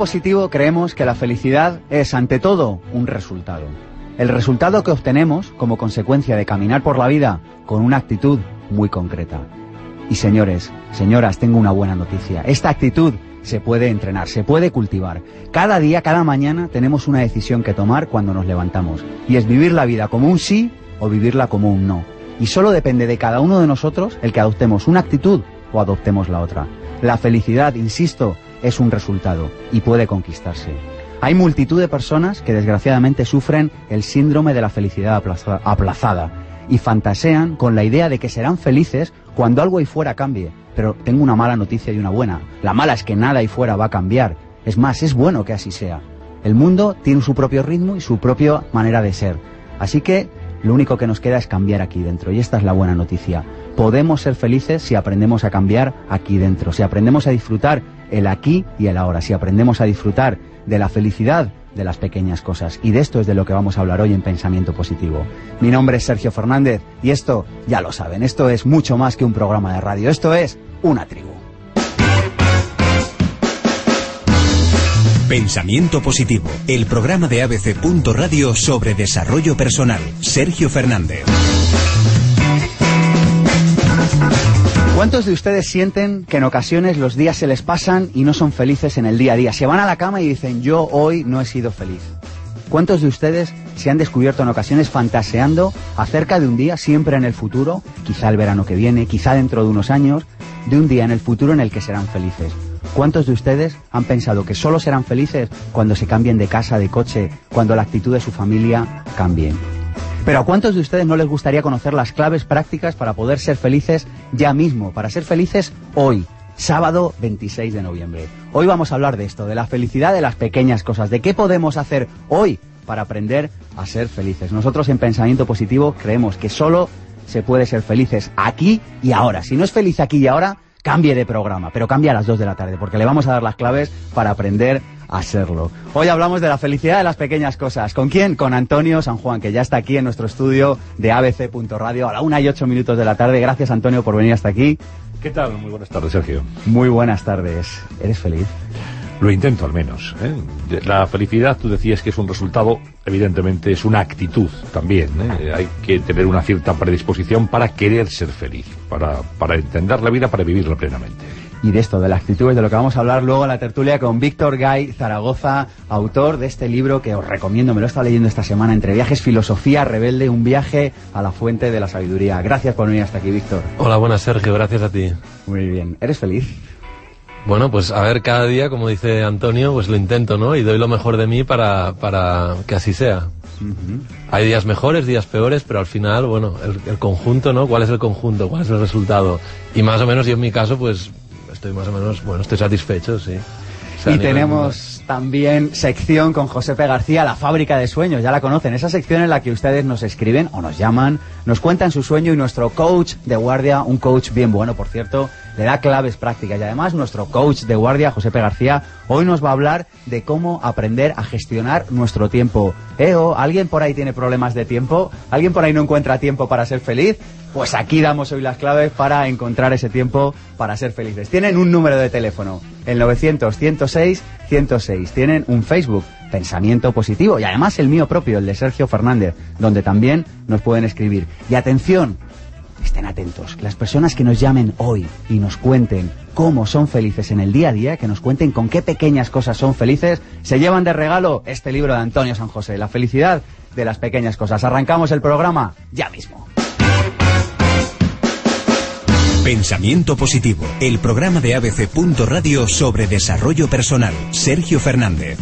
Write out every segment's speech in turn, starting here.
Positivo creemos que la felicidad es, ante todo, un resultado. El resultado que obtenemos como consecuencia de caminar por la vida con una actitud muy concreta. Y señores, señoras, tengo una buena noticia. Esta actitud se puede entrenar, se puede cultivar. Cada día, cada mañana tenemos una decisión que tomar cuando nos levantamos. Y es vivir la vida como un sí o vivirla como un no. Y solo depende de cada uno de nosotros el que adoptemos una actitud o adoptemos la otra. La felicidad, insisto, es un resultado y puede conquistarse. Hay multitud de personas que desgraciadamente sufren el síndrome de la felicidad aplazada y fantasean con la idea de que serán felices cuando algo ahí fuera cambie. Pero tengo una mala noticia y una buena. La mala es que nada ahí fuera va a cambiar. Es más, es bueno que así sea. El mundo tiene su propio ritmo y su propia manera de ser. Así que lo único que nos queda es cambiar aquí dentro. Y esta es la buena noticia. Podemos ser felices si aprendemos a cambiar aquí dentro, si aprendemos a disfrutar el aquí y el ahora, si aprendemos a disfrutar de la felicidad de las pequeñas cosas. Y de esto es de lo que vamos a hablar hoy en Pensamiento Positivo. Mi nombre es Sergio Fernández y esto, ya lo saben, esto es mucho más que un programa de radio, esto es una tribu. Pensamiento Positivo, el programa de ABC. Radio sobre desarrollo personal. Sergio Fernández. ¿Cuántos de ustedes sienten que en ocasiones los días se les pasan y no son felices en el día a día? Se van a la cama y dicen, yo hoy no he sido feliz. ¿Cuántos de ustedes se han descubierto en ocasiones fantaseando acerca de un día siempre en el futuro, quizá el verano que viene, quizá dentro de unos años, de un día en el futuro en el que serán felices? ¿Cuántos de ustedes han pensado que solo serán felices cuando se cambien de casa, de coche, cuando la actitud de su familia cambie? Pero ¿a cuántos de ustedes no les gustaría conocer las claves prácticas para poder ser felices ya mismo, para ser felices hoy? Sábado 26 de noviembre. Hoy vamos a hablar de esto, de la felicidad de las pequeñas cosas, de qué podemos hacer hoy para aprender a ser felices. Nosotros en Pensamiento Positivo creemos que solo se puede ser felices aquí y ahora. Si no es feliz aquí y ahora, cambie de programa, pero cambie a las 2 de la tarde, porque le vamos a dar las claves para aprender a serlo. Hoy hablamos de la felicidad de las pequeñas cosas. ¿Con quién? Con Antonio San Juan, que ya está aquí en nuestro estudio de ABC.radio a la 1 y 8 minutos de la tarde. Gracias, Antonio, por venir hasta aquí. ¿Qué tal? Muy buenas tardes, Sergio. Muy buenas tardes. ¿Eres feliz? Lo intento al menos. ¿eh? La felicidad, tú decías que es un resultado, evidentemente es una actitud también. ¿eh? Hay que tener una cierta predisposición para querer ser feliz, para, para entender la vida, para vivirla plenamente y de esto, de la actitud, de lo que vamos a hablar luego en la tertulia con Víctor Gay Zaragoza, autor de este libro que os recomiendo, me lo he estado leyendo esta semana, Entre viajes, filosofía rebelde, un viaje a la fuente de la sabiduría. Gracias por venir hasta aquí, Víctor. Hola, buenas, Sergio, gracias a ti. Muy bien. ¿Eres feliz? Bueno, pues a ver, cada día, como dice Antonio, pues lo intento, ¿no? Y doy lo mejor de mí para, para que así sea. Hay días mejores, días peores, pero al final, bueno, el, el, conjunto, ¿no? ¿Cuál es el conjunto? ¿Cuál es el resultado? Y más o menos yo en mi caso, pues estoy más o menos, bueno, estoy satisfecho, sí. y tenemos también sección con Josepe García, la fábrica de sueños, ya la conocen, esa sección en la que ustedes nos escriben o nos llaman, nos cuentan su sueño y nuestro coach de guardia, un coach bien bueno, por cierto, le da claves prácticas y además nuestro coach de guardia, Josepe García, hoy nos va a hablar de cómo aprender a gestionar nuestro tiempo. ¿Eh? ¿Alguien por ahí tiene problemas de tiempo? ¿Alguien por ahí no encuentra tiempo para ser feliz? Pues aquí damos hoy las claves para encontrar ese tiempo para ser felices. Tienen un número de teléfono, el 900-106-106. Tienen un Facebook, Pensamiento Positivo, y además el mío propio, el de Sergio Fernández, donde también nos pueden escribir. Y atención, estén atentos, las personas que nos llamen hoy y nos cuenten cómo son felices en el día a día, que nos cuenten con qué pequeñas cosas son felices, se llevan de regalo este libro de Antonio San José, La felicidad de las pequeñas cosas. Arrancamos el programa ya mismo. Pensamiento Positivo, el programa de ABC. Radio sobre desarrollo personal. Sergio Fernández.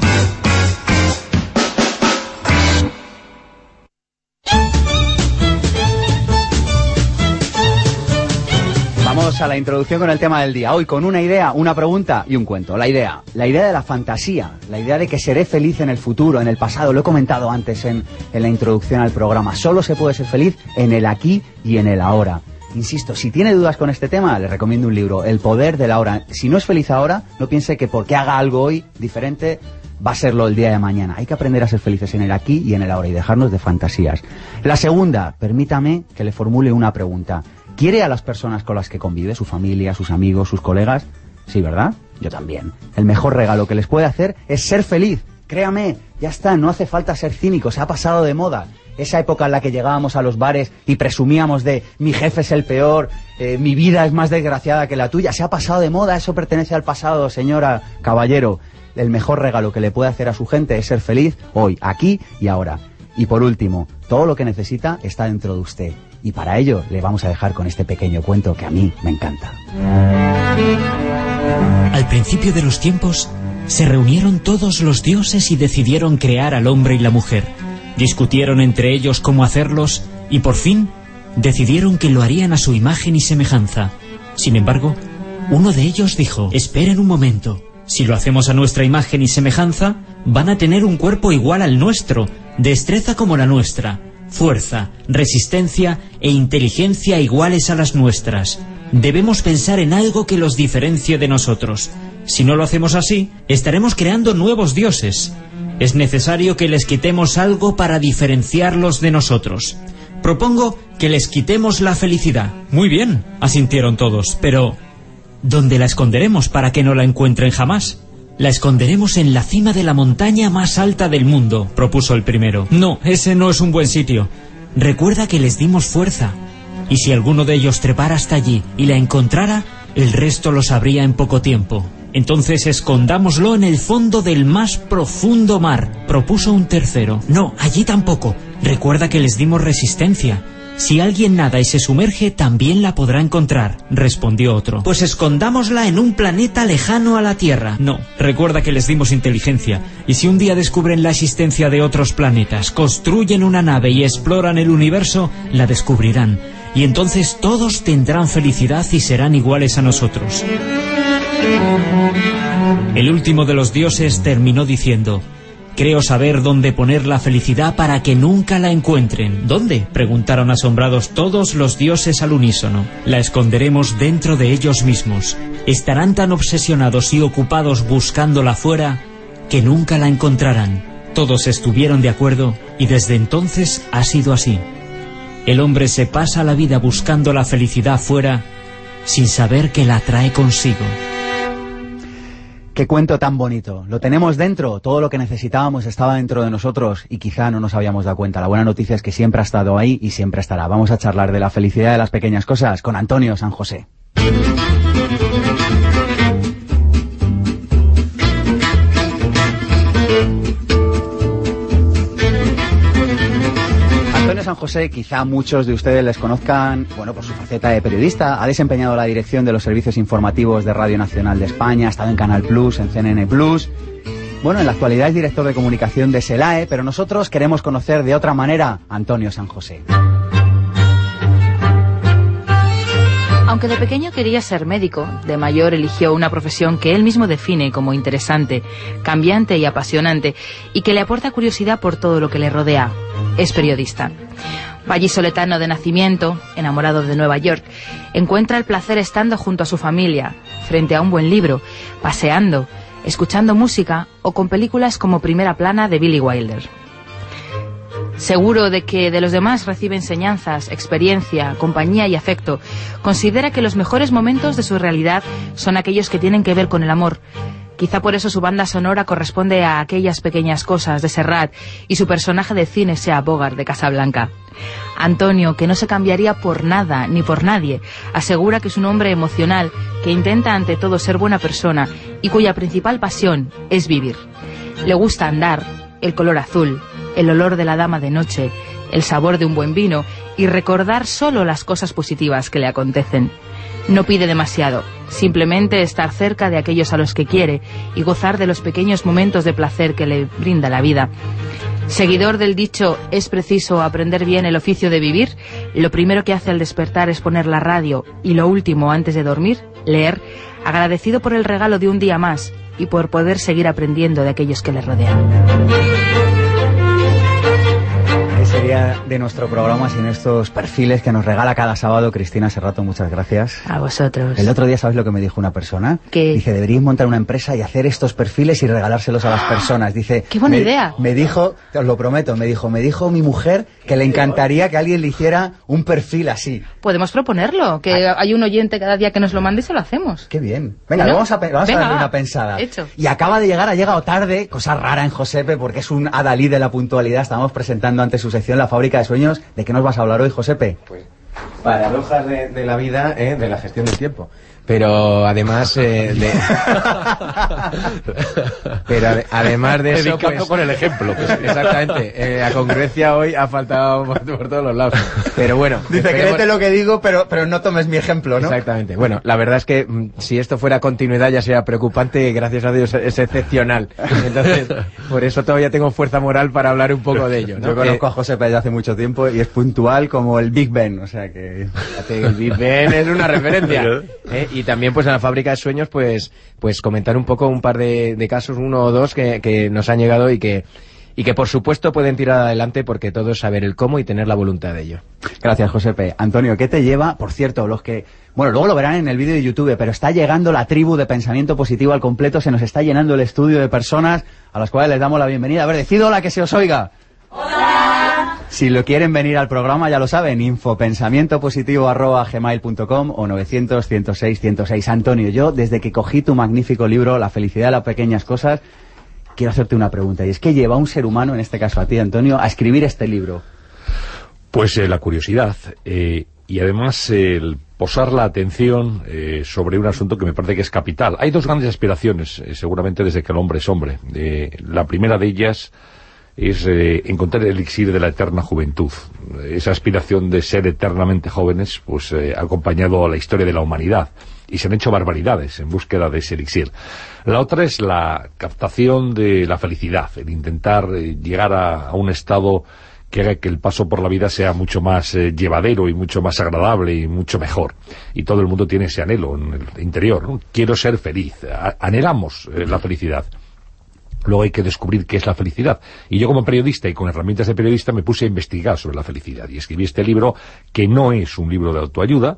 A la introducción con el tema del día. Hoy con una idea, una pregunta y un cuento. La idea, la idea de la fantasía, la idea de que seré feliz en el futuro, en el pasado. Lo he comentado antes en, en la introducción al programa. Solo se puede ser feliz en el aquí y en el ahora. Insisto, si tiene dudas con este tema, le recomiendo un libro, El poder de la hora. Si no es feliz ahora, no piense que porque haga algo hoy diferente va a serlo el día de mañana. Hay que aprender a ser felices en el aquí y en el ahora y dejarnos de fantasías. La segunda, permítame que le formule una pregunta. ¿Quiere a las personas con las que convive, su familia, sus amigos, sus colegas? Sí, ¿verdad? Yo también. El mejor regalo que les puede hacer es ser feliz. Créame, ya está, no hace falta ser cínico, se ha pasado de moda. Esa época en la que llegábamos a los bares y presumíamos de mi jefe es el peor, eh, mi vida es más desgraciada que la tuya, se ha pasado de moda, eso pertenece al pasado, señora caballero. El mejor regalo que le puede hacer a su gente es ser feliz hoy, aquí y ahora. Y por último, todo lo que necesita está dentro de usted. Y para ello le vamos a dejar con este pequeño cuento que a mí me encanta. Al principio de los tiempos, se reunieron todos los dioses y decidieron crear al hombre y la mujer. Discutieron entre ellos cómo hacerlos y por fin decidieron que lo harían a su imagen y semejanza. Sin embargo, uno de ellos dijo, esperen un momento, si lo hacemos a nuestra imagen y semejanza, van a tener un cuerpo igual al nuestro, destreza como la nuestra, fuerza, resistencia e inteligencia iguales a las nuestras. Debemos pensar en algo que los diferencie de nosotros. Si no lo hacemos así, estaremos creando nuevos dioses. Es necesario que les quitemos algo para diferenciarlos de nosotros. Propongo que les quitemos la felicidad. Muy bien, asintieron todos, pero ¿dónde la esconderemos para que no la encuentren jamás? La esconderemos en la cima de la montaña más alta del mundo, propuso el primero. No, ese no es un buen sitio. Recuerda que les dimos fuerza. Y si alguno de ellos trepara hasta allí y la encontrara, el resto lo sabría en poco tiempo. Entonces escondámoslo en el fondo del más profundo mar, propuso un tercero. No, allí tampoco. Recuerda que les dimos resistencia. Si alguien nada y se sumerge, también la podrá encontrar, respondió otro. Pues escondámosla en un planeta lejano a la Tierra. No, recuerda que les dimos inteligencia. Y si un día descubren la existencia de otros planetas, construyen una nave y exploran el universo, la descubrirán. Y entonces todos tendrán felicidad y serán iguales a nosotros. El último de los dioses terminó diciendo, Creo saber dónde poner la felicidad para que nunca la encuentren. ¿Dónde? preguntaron asombrados todos los dioses al unísono. La esconderemos dentro de ellos mismos. Estarán tan obsesionados y ocupados buscándola fuera que nunca la encontrarán. Todos estuvieron de acuerdo y desde entonces ha sido así. El hombre se pasa la vida buscando la felicidad fuera sin saber que la trae consigo. Qué cuento tan bonito. Lo tenemos dentro, todo lo que necesitábamos estaba dentro de nosotros y quizá no nos habíamos dado cuenta. La buena noticia es que siempre ha estado ahí y siempre estará. Vamos a charlar de la felicidad de las pequeñas cosas con Antonio San José. José, quizá muchos de ustedes les conozcan, bueno, por su faceta de periodista. Ha desempeñado la dirección de los servicios informativos de Radio Nacional de España, ha estado en Canal Plus, en CNN Plus. Bueno, en la actualidad es director de comunicación de SELAE, pero nosotros queremos conocer de otra manera a Antonio San José. Aunque de pequeño quería ser médico, de mayor eligió una profesión que él mismo define como interesante, cambiante y apasionante, y que le aporta curiosidad por todo lo que le rodea. Es periodista. Vallisoletano de nacimiento, enamorado de Nueva York, encuentra el placer estando junto a su familia, frente a un buen libro, paseando, escuchando música o con películas como Primera Plana de Billy Wilder. Seguro de que de los demás recibe enseñanzas, experiencia, compañía y afecto, considera que los mejores momentos de su realidad son aquellos que tienen que ver con el amor. Quizá por eso su banda sonora corresponde a aquellas pequeñas cosas de Serrat y su personaje de cine sea Bogart de Casablanca. Antonio, que no se cambiaría por nada ni por nadie, asegura que es un hombre emocional que intenta ante todo ser buena persona y cuya principal pasión es vivir. Le gusta andar, el color azul, el olor de la dama de noche, el sabor de un buen vino y recordar solo las cosas positivas que le acontecen. No pide demasiado, simplemente estar cerca de aquellos a los que quiere y gozar de los pequeños momentos de placer que le brinda la vida. Seguidor del dicho es preciso aprender bien el oficio de vivir, lo primero que hace al despertar es poner la radio y lo último antes de dormir, leer, agradecido por el regalo de un día más y por poder seguir aprendiendo de aquellos que le rodean día de nuestro programa sin estos perfiles que nos regala cada sábado Cristina Serrato. Muchas gracias. A vosotros. El otro día, ¿sabes lo que me dijo una persona? ¿Qué? Dice, deberíais montar una empresa y hacer estos perfiles y regalárselos a las personas. Dice... ¡Qué buena me- idea! Me dijo, os lo prometo, me dijo, me dijo mi mujer que le encantaría que alguien le hiciera un perfil así. Podemos proponerlo, que hay un oyente cada día que nos lo mande y se lo hacemos. Qué bien. Venga, Bueno, vamos a, vamos a darle va. una pensada. Hecho. Y acaba de llegar, ha llegado tarde, cosa rara en Josepe, porque es un adalí de la puntualidad. Estábamos presentando ante su sección La Fábrica de Sueños. ¿De qué nos vas a hablar hoy, Josepe? Pues paradojas de, de la vida, ¿eh? de la gestión del tiempo. Pero además eh, de... Pero ade- además de eso, pues- con el ejemplo. Exactamente. eh, la congruencia hoy ha faltado por, por todos los lados. Pero bueno. Dice, esperemos- créete lo que digo, pero, pero no tomes mi ejemplo, ¿no? Exactamente. Bueno, la verdad es que mm, si esto fuera continuidad ya sería preocupante, gracias a Dios es excepcional. Entonces, por eso todavía tengo fuerza moral para hablar un poco de ello. ¿no? Yo conozco Eh, a Josepe desde hace mucho tiempo y es puntual como el Big Ben, o sea que... El Big Ben es una referencia. ¿eh? Y también, pues, en la fábrica de sueños, pues, pues comentar un poco un par de, de casos, uno o dos, que, que nos han llegado y que, y que, por supuesto, pueden tirar adelante porque todo es saber el cómo y tener la voluntad de ello. Gracias, Josepe. Antonio, ¿qué te lleva? Por cierto, los que... Bueno, luego lo verán en el vídeo de YouTube, pero está llegando la tribu de pensamiento positivo al completo, se nos está llenando el estudio de personas a las cuales les damos la bienvenida. A ver, decid hola que se os oiga. Si lo quieren venir al programa, ya lo saben, infopensamientopositivo.gmail.com o 900-106-106. Antonio, yo, desde que cogí tu magnífico libro, La felicidad de las pequeñas cosas, quiero hacerte una pregunta. Y es, ¿qué lleva un ser humano, en este caso a ti, Antonio, a escribir este libro? Pues eh, la curiosidad eh, y además el posar la atención eh, sobre un asunto que me parece que es capital. Hay dos grandes aspiraciones, seguramente desde que el hombre es hombre. La primera de ellas es eh, encontrar el elixir de la eterna juventud. Esa aspiración de ser eternamente jóvenes, pues eh, ha acompañado a la historia de la humanidad y se han hecho barbaridades en búsqueda de ese elixir. La otra es la captación de la felicidad, el intentar eh, llegar a, un estado que haga que el paso por la vida sea mucho más llevadero y mucho más agradable y mucho mejor. Y todo el mundo tiene ese anhelo en el interior. Quiero ser feliz. Anhelamos la felicidad. Luego hay que descubrir qué es la felicidad. Y yo como periodista y con herramientas de periodista me puse a investigar sobre la felicidad. Y escribí este libro que no es un libro de autoayuda,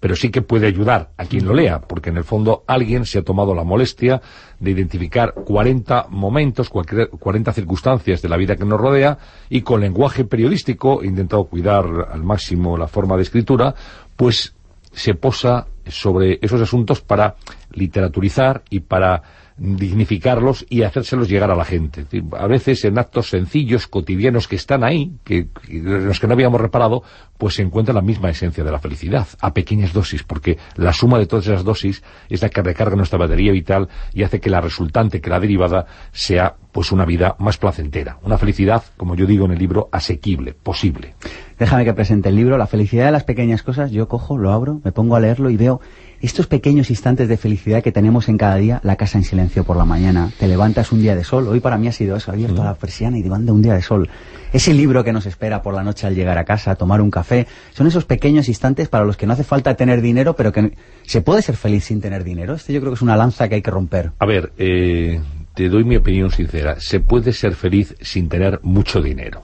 pero sí que puede ayudar a quien lo lea, porque en el fondo alguien se ha tomado la molestia de identificar 40 momentos, cualquier- 40 circunstancias de la vida que nos rodea y con lenguaje periodístico, he intentado cuidar al máximo la forma de escritura, pues se posa sobre esos asuntos para literaturizar y para dignificarlos y hacérselos llegar a la gente. A veces en actos sencillos, cotidianos que están ahí, que, que- en los que no habíamos reparado, pues se encuentra la misma esencia de la felicidad, a pequeñas dosis, porque la suma de todas esas dosis es la que recarga nuestra batería vital y hace que la resultante, que la derivada, sea pues una vida más placentera. Una felicidad, como yo digo en el libro, asequible, posible. Déjame que presente el libro, La felicidad de las pequeñas cosas. Yo cojo, lo abro, me pongo a leerlo y veo estos pequeños instantes de felicidad que tenemos en cada día. La casa en silencio por la mañana, te levantas un día de sol. Hoy para mí ha sido eso, abierto la persiana y manda un día de sol. Ese libro que nos espera por la noche al llegar a casa, tomar un café. Son esos pequeños instantes para los que no hace falta tener dinero, pero que se puede ser feliz sin tener dinero. Este yo creo que es una lanza que hay que romper. A ver, eh, te doy mi opinión sincera. Se puede ser feliz sin tener mucho dinero.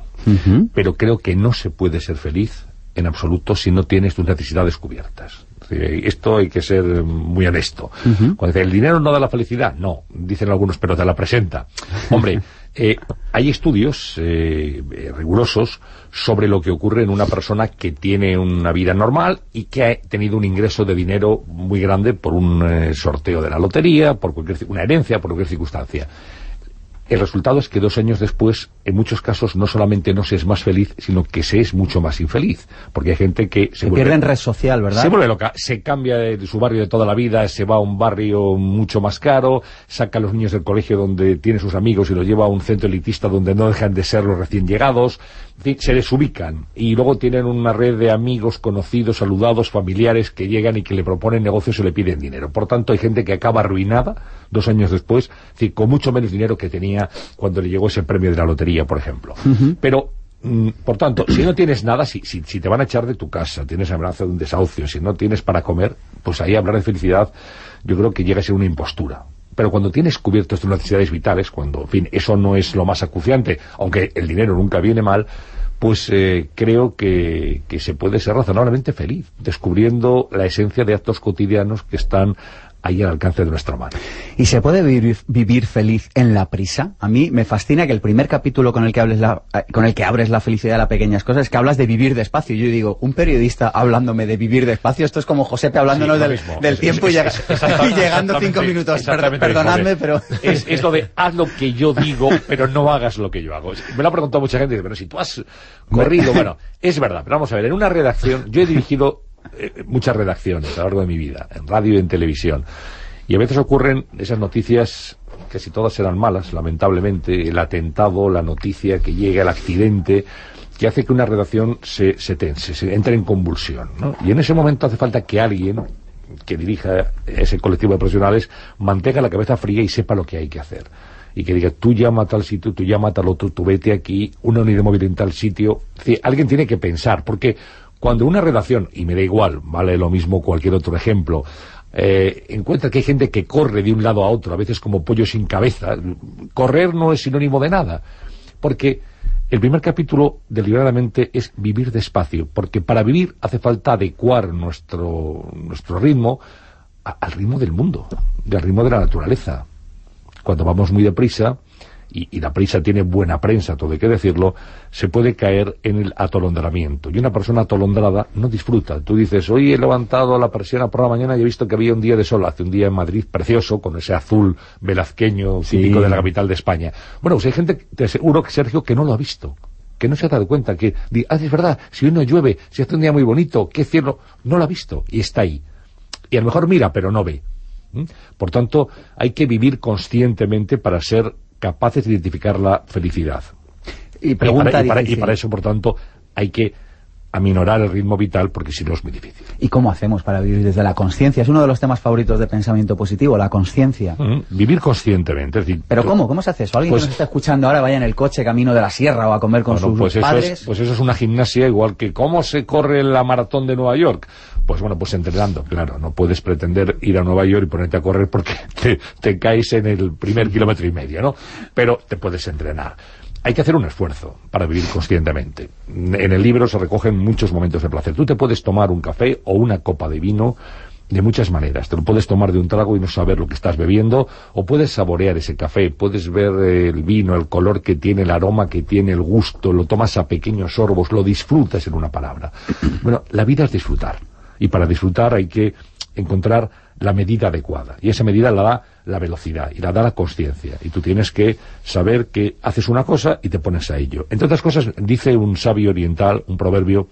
Pero creo que no se puede ser feliz en absoluto si no tienes tus necesidades cubiertas. Esto hay que ser muy honesto. Cuando dice, el dinero no da la felicidad, no, dicen algunos, pero te la presenta. Hombre, eh, hay estudios eh, eh, rigurosos sobre lo que ocurre en una persona que tiene una vida normal y que ha tenido un ingreso de dinero muy grande por un eh, sorteo de la lotería, por cualquier, una herencia, por cualquier circunstancia. El resultado es que dos años después, en muchos casos, no solamente no se es más feliz, sino que se es mucho más infeliz. Porque hay gente que se, Se vuelve- pierde en red social, ¿verdad? se vuelve loca, se cambia de su barrio de toda la vida, se va a un barrio mucho más caro, saca a los niños del colegio donde tiene sus amigos y los lleva a un centro elitista donde no dejan de ser los recién llegados, en fin, se desubican y luego tienen una red de amigos, conocidos, saludados, familiares que llegan y que le proponen negocios y le piden dinero. Por tanto, hay gente que acaba arruinada dos años después, con mucho menos dinero que tenía cuando le llegó ese premio de la lotería, por ejemplo. Pero Mm, Por tanto, si no tienes nada, si, si, si te van a echar de tu casa, tienes amenaza de un desahucio, si no tienes para comer, pues ahí hablar de felicidad yo creo que llega a ser una impostura. Pero cuando tienes cubiertas tus necesidades vitales, cuando, en fin, eso no es lo más acuciante, aunque el dinero nunca viene mal, pues eh, creo que, que se puede ser razonablemente feliz, descubriendo la esencia de actos cotidianos que están ahí al alcance de nuestra mano. ¿Y se puede vivir, vivir, feliz en la prisa? A mí me fascina que el primer capítulo con el que hables la, eh, con el que abres la felicidad de las pequeñas cosas es que hablas de vivir despacio. Yo digo, un periodista hablándome de vivir despacio, esto es como Josepe hablándonos Sí, del, mismo. del Es- tiempo y, es- llega- es- exactamente- y llegando cinco minutos. Per- exactamente lo mismo, perdonadme, pero... Es, es lo de haz lo que yo digo, pero no hagas lo que yo hago. Me lo ha preguntado mucha gente, pero si tú has corrido, bueno, es verdad, pero vamos a ver, en una redacción, yo he dirigido eh, muchas redacciones a lo largo de mi vida, en radio y en televisión, y a veces ocurren esas noticias, casi todas eran malas, lamentablemente, el atentado, la noticia que llega, el accidente, que hace que una redacción se, se tense, se entre en convulsión, ¿no? Y en ese momento hace falta que alguien que dirija ese colectivo de profesionales mantenga la cabeza fría y sepa lo que hay que hacer. Y que diga, tú llama a tal sitio, tú llama a tal otro, tú vete aquí, una unidad móvil en tal sitio. Es decir, alguien tiene que pensar, porque cuando una redacción, y me da igual, vale lo mismo cualquier otro ejemplo, eh, encuentra que hay gente que corre de un lado a otro, a veces como pollo sin cabeza, correr no es sinónimo de nada, porque el primer capítulo deliberadamente es vivir despacio, porque para vivir hace falta adecuar nuestro, nuestro ritmo al ritmo del mundo, al ritmo de la naturaleza. Cuando vamos muy deprisa, y, y la prisa tiene buena prensa, todo hay que decirlo, se puede caer en el atolondramiento. Y una persona atolondrada no disfruta. Tú dices, hoy he levantado la persiana por la mañana y he visto que había un día de sol, hace un día en Madrid precioso, con ese azul velazqueño típico de la capital de España. Bueno, pues hay gente, te aseguro que Sergio, que no lo ha visto que no se ha dado cuenta, que, ah, es verdad, si hoy no llueve, si hace un día muy bonito, qué cielo, no lo ha visto, y está ahí. Y a lo mejor mira, pero no ve. ¿Mm? Por tanto, hay que vivir conscientemente para ser capaces de identificar la felicidad. Y Y pregunta para, y para- y para eso, por tanto, hay que aminorar el ritmo vital, porque si no es muy difícil. ¿Y cómo hacemos para vivir desde la conciencia? Es uno de los temas favoritos de pensamiento positivo, la conciencia. ¿Mm? Vivir conscientemente. Es decir, ¿Pero tú- cómo? ¿Cómo se hace eso? ¿Alguien Pues- que nos está escuchando ahora vaya en el coche camino de la sierra o a comer con Bueno, sus pues eso, padres? es, pues eso es una gimnasia igual que cómo se corre la maratón de Nueva York. Pues bueno, pues entrenando, claro. No puedes pretender ir a Nueva York y ponerte a correr porque te, caes en el primer kilómetro y medio, ¿no? Pero te puedes entrenar. Hay que hacer un esfuerzo para vivir conscientemente. En el libro se recogen muchos momentos de placer. Tú te puedes tomar un café o una copa de vino de muchas maneras. Te lo puedes tomar de un trago y no saber lo que estás bebiendo, o puedes saborear ese café, puedes ver el vino, el color que tiene, el aroma que tiene, el gusto, lo tomas a pequeños sorbos, lo disfrutas en una palabra. Bueno, la vida es disfrutar. Y para disfrutar hay que encontrar la medida adecuada. Y esa medida la da la velocidad y la da la conciencia. Y tú tienes que saber que haces una cosa y te pones a ello. Entre otras cosas, dice un sabio oriental, un proverbio,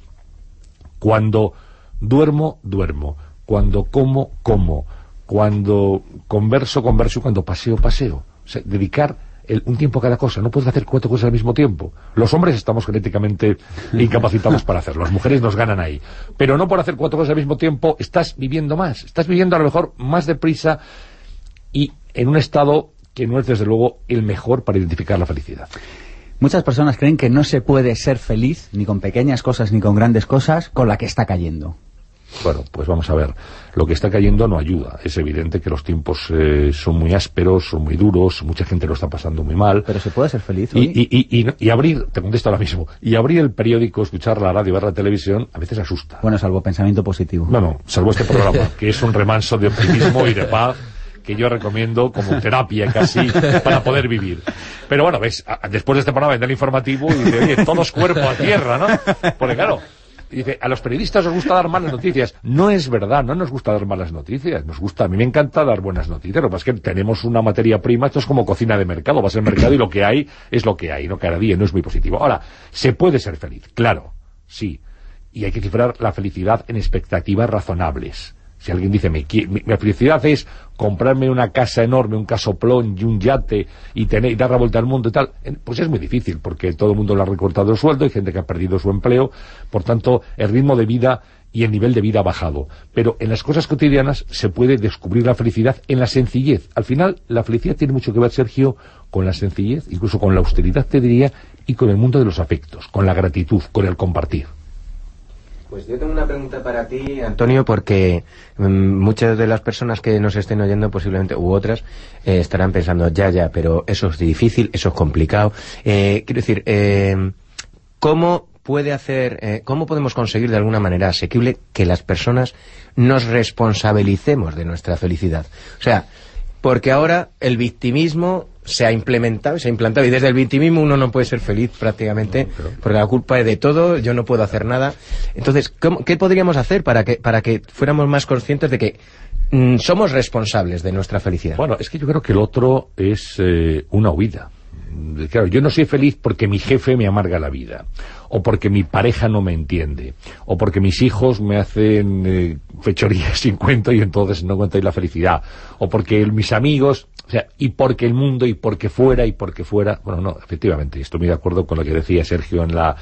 cuando duermo, duermo. Cuando como, como. Cuando converso, converso. Y cuando paseo, paseo. O sea, dedicar el- un tiempo a cada cosa. No puedes hacer cuatro cosas al mismo tiempo. Los hombres estamos genéticamente incapacitados para hacerlo. Las mujeres nos ganan ahí. Pero no por hacer cuatro cosas al mismo tiempo estás viviendo más. Estás viviendo a lo mejor más deprisa y en un estado que no es desde luego el mejor para identificar la felicidad. Muchas personas creen que no se puede ser feliz, ni con pequeñas cosas ni con grandes cosas, con la que está cayendo. Bueno, pues vamos a ver. Lo que está cayendo no ayuda. Es evidente que los tiempos eh, son muy ásperos, son muy duros, mucha gente lo está pasando muy mal. Pero se puede ser feliz Y, y, y, y- y abrir, te contesto ahora mismo, y abrir el periódico, escuchar la radio, ver la televisión, a veces asusta. Bueno, salvo pensamiento positivo. No, no, salvo este programa, que es un remanso de optimismo y de paz que yo recomiendo como terapia casi para poder vivir. Pero bueno, ves, después de este programa vendrá el informativo y dice, oye, todos cuerpo a tierra, ¿no? Porque claro, dice, a los periodistas os gusta dar malas noticias. No es verdad, no nos gusta dar malas noticias. Nos gusta, a mí me encanta dar buenas noticias. Lo que pasa es que tenemos una materia prima, esto es como cocina de mercado, vas al mercado y lo que hay es lo que hay, no cada día, no es muy positivo. Ahora, ¿se puede ser feliz? Claro, sí. Y hay que cifrar la felicidad en expectativas razonables. Si alguien dice, mi, mi- mi felicidad es comprarme una casa enorme, un casoplón y un yate y, tener, y dar la vuelta al mundo y tal, pues es muy difícil, porque todo el mundo le ha recortado el sueldo, hay gente que ha perdido su empleo, por tanto, el ritmo de vida y el nivel de vida ha bajado. Pero en las cosas cotidianas se puede descubrir la felicidad en la sencillez. Al final, la felicidad tiene mucho que ver, Sergio, con la sencillez, incluso con la austeridad, te diría, y con el mundo de los afectos, con la gratitud, con el compartir. Pues yo tengo una pregunta para ti, Antonio, porque mm, muchas de las personas que nos estén oyendo posiblemente, u otras, eh, estarán pensando, ya, ya, pero eso es difícil, eso es complicado. Eh, quiero decir, eh, ¿cómo puede hacer, eh, cómo podemos conseguir de alguna manera asequible que las personas nos responsabilicemos de nuestra felicidad? O sea, porque ahora el victimismo se ha implementado, se ha implantado, y desde el victimismo uno no puede ser feliz prácticamente, porque la culpa es de todo, yo no puedo hacer nada. Entonces, ¿qué podríamos hacer para que, para que fuéramos más conscientes de que mm, somos responsables de nuestra felicidad? Bueno, es que yo creo que el otro es eh, una huida. Claro, yo no soy feliz porque mi jefe me amarga la vida, o porque mi pareja no me entiende, o porque mis hijos me hacen eh, fechorías sin cuento y entonces no cuento la felicidad, o porque mis amigos, o sea, y porque el mundo, y porque fuera, y porque fuera, bueno, no, efectivamente, estoy muy de acuerdo con lo que decía Sergio en la,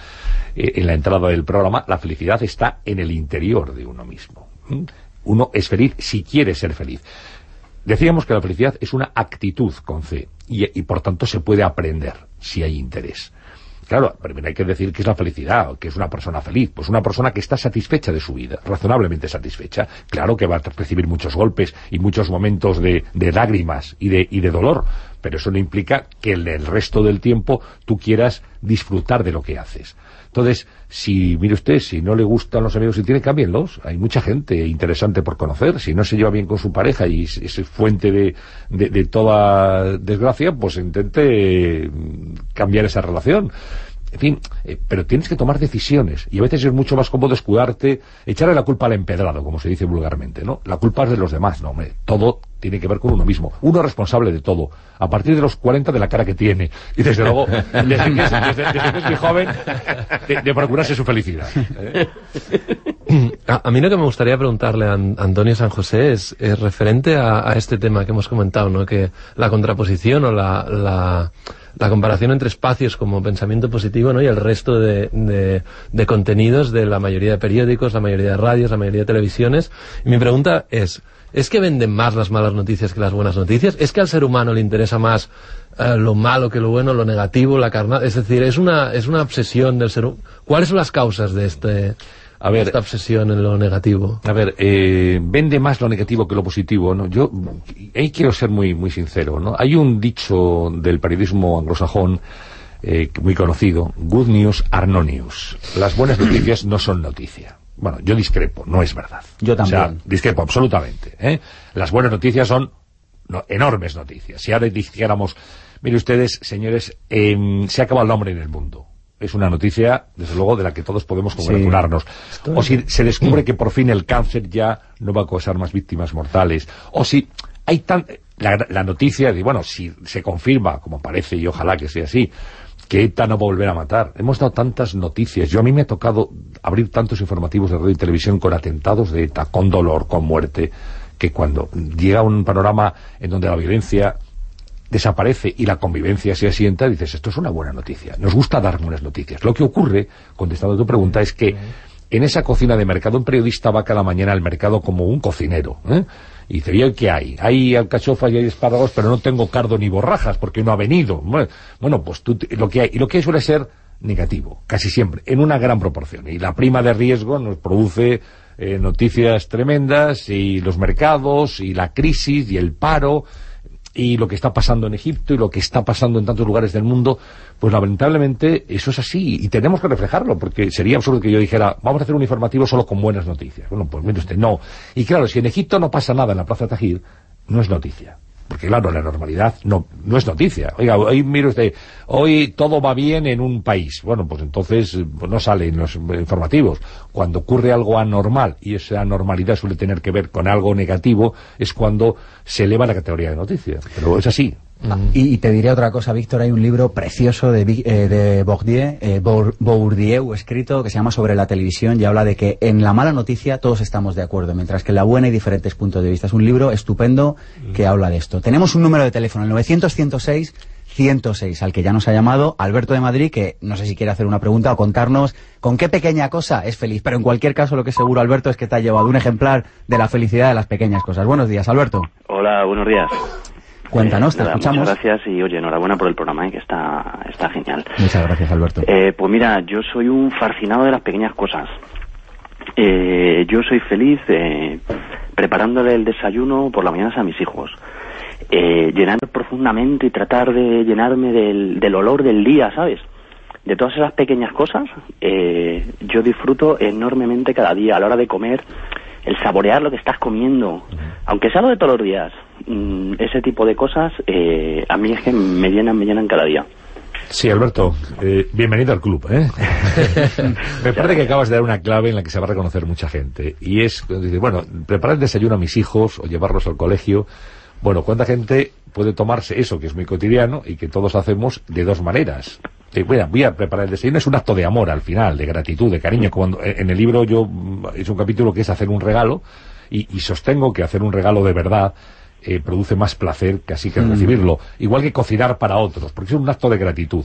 eh, en la entrada del programa, la felicidad está en el interior de uno mismo. Uno es feliz si quiere ser feliz. Decíamos que la felicidad es una actitud con C y, por tanto se puede aprender si hay interés. Claro, primero hay que decir que es la felicidad, que es una persona feliz. Pues una persona que está satisfecha de su vida, razonablemente satisfecha. Claro que va a recibir muchos golpes y muchos momentos de, lágrimas y de, y de dolor, pero eso no implica que en el resto del tiempo tú quieras disfrutar de lo que haces. Entonces, si, mire usted, si no le gustan los amigos y tiene, cámbienlos. Hay mucha gente interesante por conocer. Si no se lleva bien con su pareja y es, fuente de, de, toda desgracia, pues intente mm, cambiar esa relación. En fin, eh, pero tienes que tomar decisiones y a veces es mucho más cómodo escudarte, echarle la culpa al empedrado, como se dice vulgarmente, ¿no? La culpa es de los demás, no, hombre, todo tiene que ver con uno mismo. Uno es responsable de todo, a partir de los 40 de la cara que tiene. Y desde luego, desde que es, muy joven, de, procurarse su felicidad. ¿eh? A, mí lo que me gustaría preguntarle a Antonio San José es, referente a, este tema que hemos comentado, ¿no? Que la contraposición o la la comparación entre espacios como pensamiento positivo ¿no? y el resto de, de, contenidos de la mayoría de periódicos, la mayoría de radios, la mayoría de televisiones. Y mi pregunta es, ¿es que venden más las malas noticias que las buenas noticias? ¿Es que al ser humano le interesa más eh, lo malo que lo bueno, lo negativo, la carnal? Es decir, es una, es una obsesión del ser humano. ¿Cuáles son las causas de este a ver, esta obsesión en lo negativo. A ver, eh, vende más lo negativo que lo positivo, ¿no? Yo ahí quiero ser muy muy sincero, ¿no? Hay un dicho del periodismo anglosajón eh, muy conocido, good news are no news. Las buenas noticias no son noticia. Bueno, yo discrepo, no es verdad. Yo también. O sea, discrepo absolutamente. ¿eh? Las buenas noticias son enormes noticias. Si ahora dijéramos, mire ustedes, señores, em, se ha acabado el hombre en el mundo es una noticia, desde luego, de la que todos podemos congratularnos. O si se descubre que por fin el cáncer ya no va a causar más víctimas mortales. O si hay tan... La, noticia de, bueno, si se confirma, como parece, y ojalá que sea así, que ETA no va a volver a matar. Hemos dado tantas noticias. Yo a mí me ha tocado abrir tantos informativos de radio y televisión con atentados de ETA, con dolor, con muerte, que cuando llega un panorama en donde la violencia desaparece y la convivencia se asienta, dices, esto es una buena noticia. Nos gusta dar buenas noticias. Lo que ocurre, contestando a tu pregunta, es que en esa cocina de mercado, un periodista va cada mañana al mercado como un cocinero, ¿eh? Y dice, ¿y qué hay? Hay alcachofas y hay espárragos, pero no tengo cardo ni borrajas, porque no ha venido. Bueno, pues tú, lo que hay, y lo que hay suele ser negativo, casi siempre, en una gran proporción. Y la prima de riesgo nos produce eh, noticias tremendas, y los mercados, y la crisis, y el paro, y lo que está pasando en Egipto y lo que está pasando en tantos lugares del mundo, pues lamentablemente eso es así y tenemos que reflejarlo, porque sería absurdo que yo dijera, vamos a hacer un informativo solo con buenas noticias. Bueno, pues mire usted, no. Y claro, si en Egipto no pasa nada en la Plaza Tajir, no es noticia. Porque claro, la normalidad no, no es noticia. Oiga, hoy mire usted, hoy todo va bien en un país. Bueno, pues entonces pues no sale en los informativos. Cuando ocurre algo anormal, y esa anormalidad suele tener que ver con algo negativo, es cuando se eleva la categoría de noticia. Pero es así. Ah, y, te diré otra cosa, Víctor, hay un libro precioso de, eh, de Bourdieu, eh, Bourdieu, escrito, que se llama Sobre la televisión, y habla de que en la mala noticia todos estamos de acuerdo, mientras que en la buena hay diferentes puntos de vista. Es un libro estupendo que habla de esto. Tenemos un número de teléfono, el 900-106... 106, al que ya nos ha llamado Alberto de Madrid, que no sé si quiere hacer una pregunta o contarnos con qué pequeña cosa es feliz. Pero en cualquier caso, lo que es seguro, Alberto, es que te ha llevado un ejemplar de la felicidad de las pequeñas cosas. Buenos días, Alberto. Hola, buenos días. Cuéntanos, te escuchamos. Muchas gracias y oye, enhorabuena por el programa, eh, que está, está genial. Muchas gracias, Alberto. Eh, pues mira, yo soy un fascinado de las pequeñas cosas. Eh, yo soy feliz preparándole el desayuno por la mañana a mis hijos. llenando profundamente y tratar de llenarme del, del olor del día, ¿sabes? de todas esas pequeñas cosas, eh, yo disfruto enormemente cada día a la hora de comer, el saborear lo que estás comiendo, aunque sea lo de todos los días, mm, ese tipo de cosas eh, a mí es que me llenan, me llenan cada día. Sí, Alberto, eh, bienvenido al club. ¿eh? Me parece que acabas de dar una clave en la que se va a reconocer mucha gente. Y es, bueno, preparar el desayuno a mis hijos o llevarlos al colegio. Bueno, ¿cuánta gente puede tomarse eso, que es muy cotidiano y que todos hacemos de dos maneras? Eh, bueno, voy a preparar el desayuno, es un acto de amor al final, de gratitud, de cariño. Cuando, en el libro yo es un capítulo que es hacer un regalo y, y sostengo que hacer un regalo de verdad eh, produce más placer casi que recibirlo. Igual que cocinar para otros, porque es un acto de gratitud.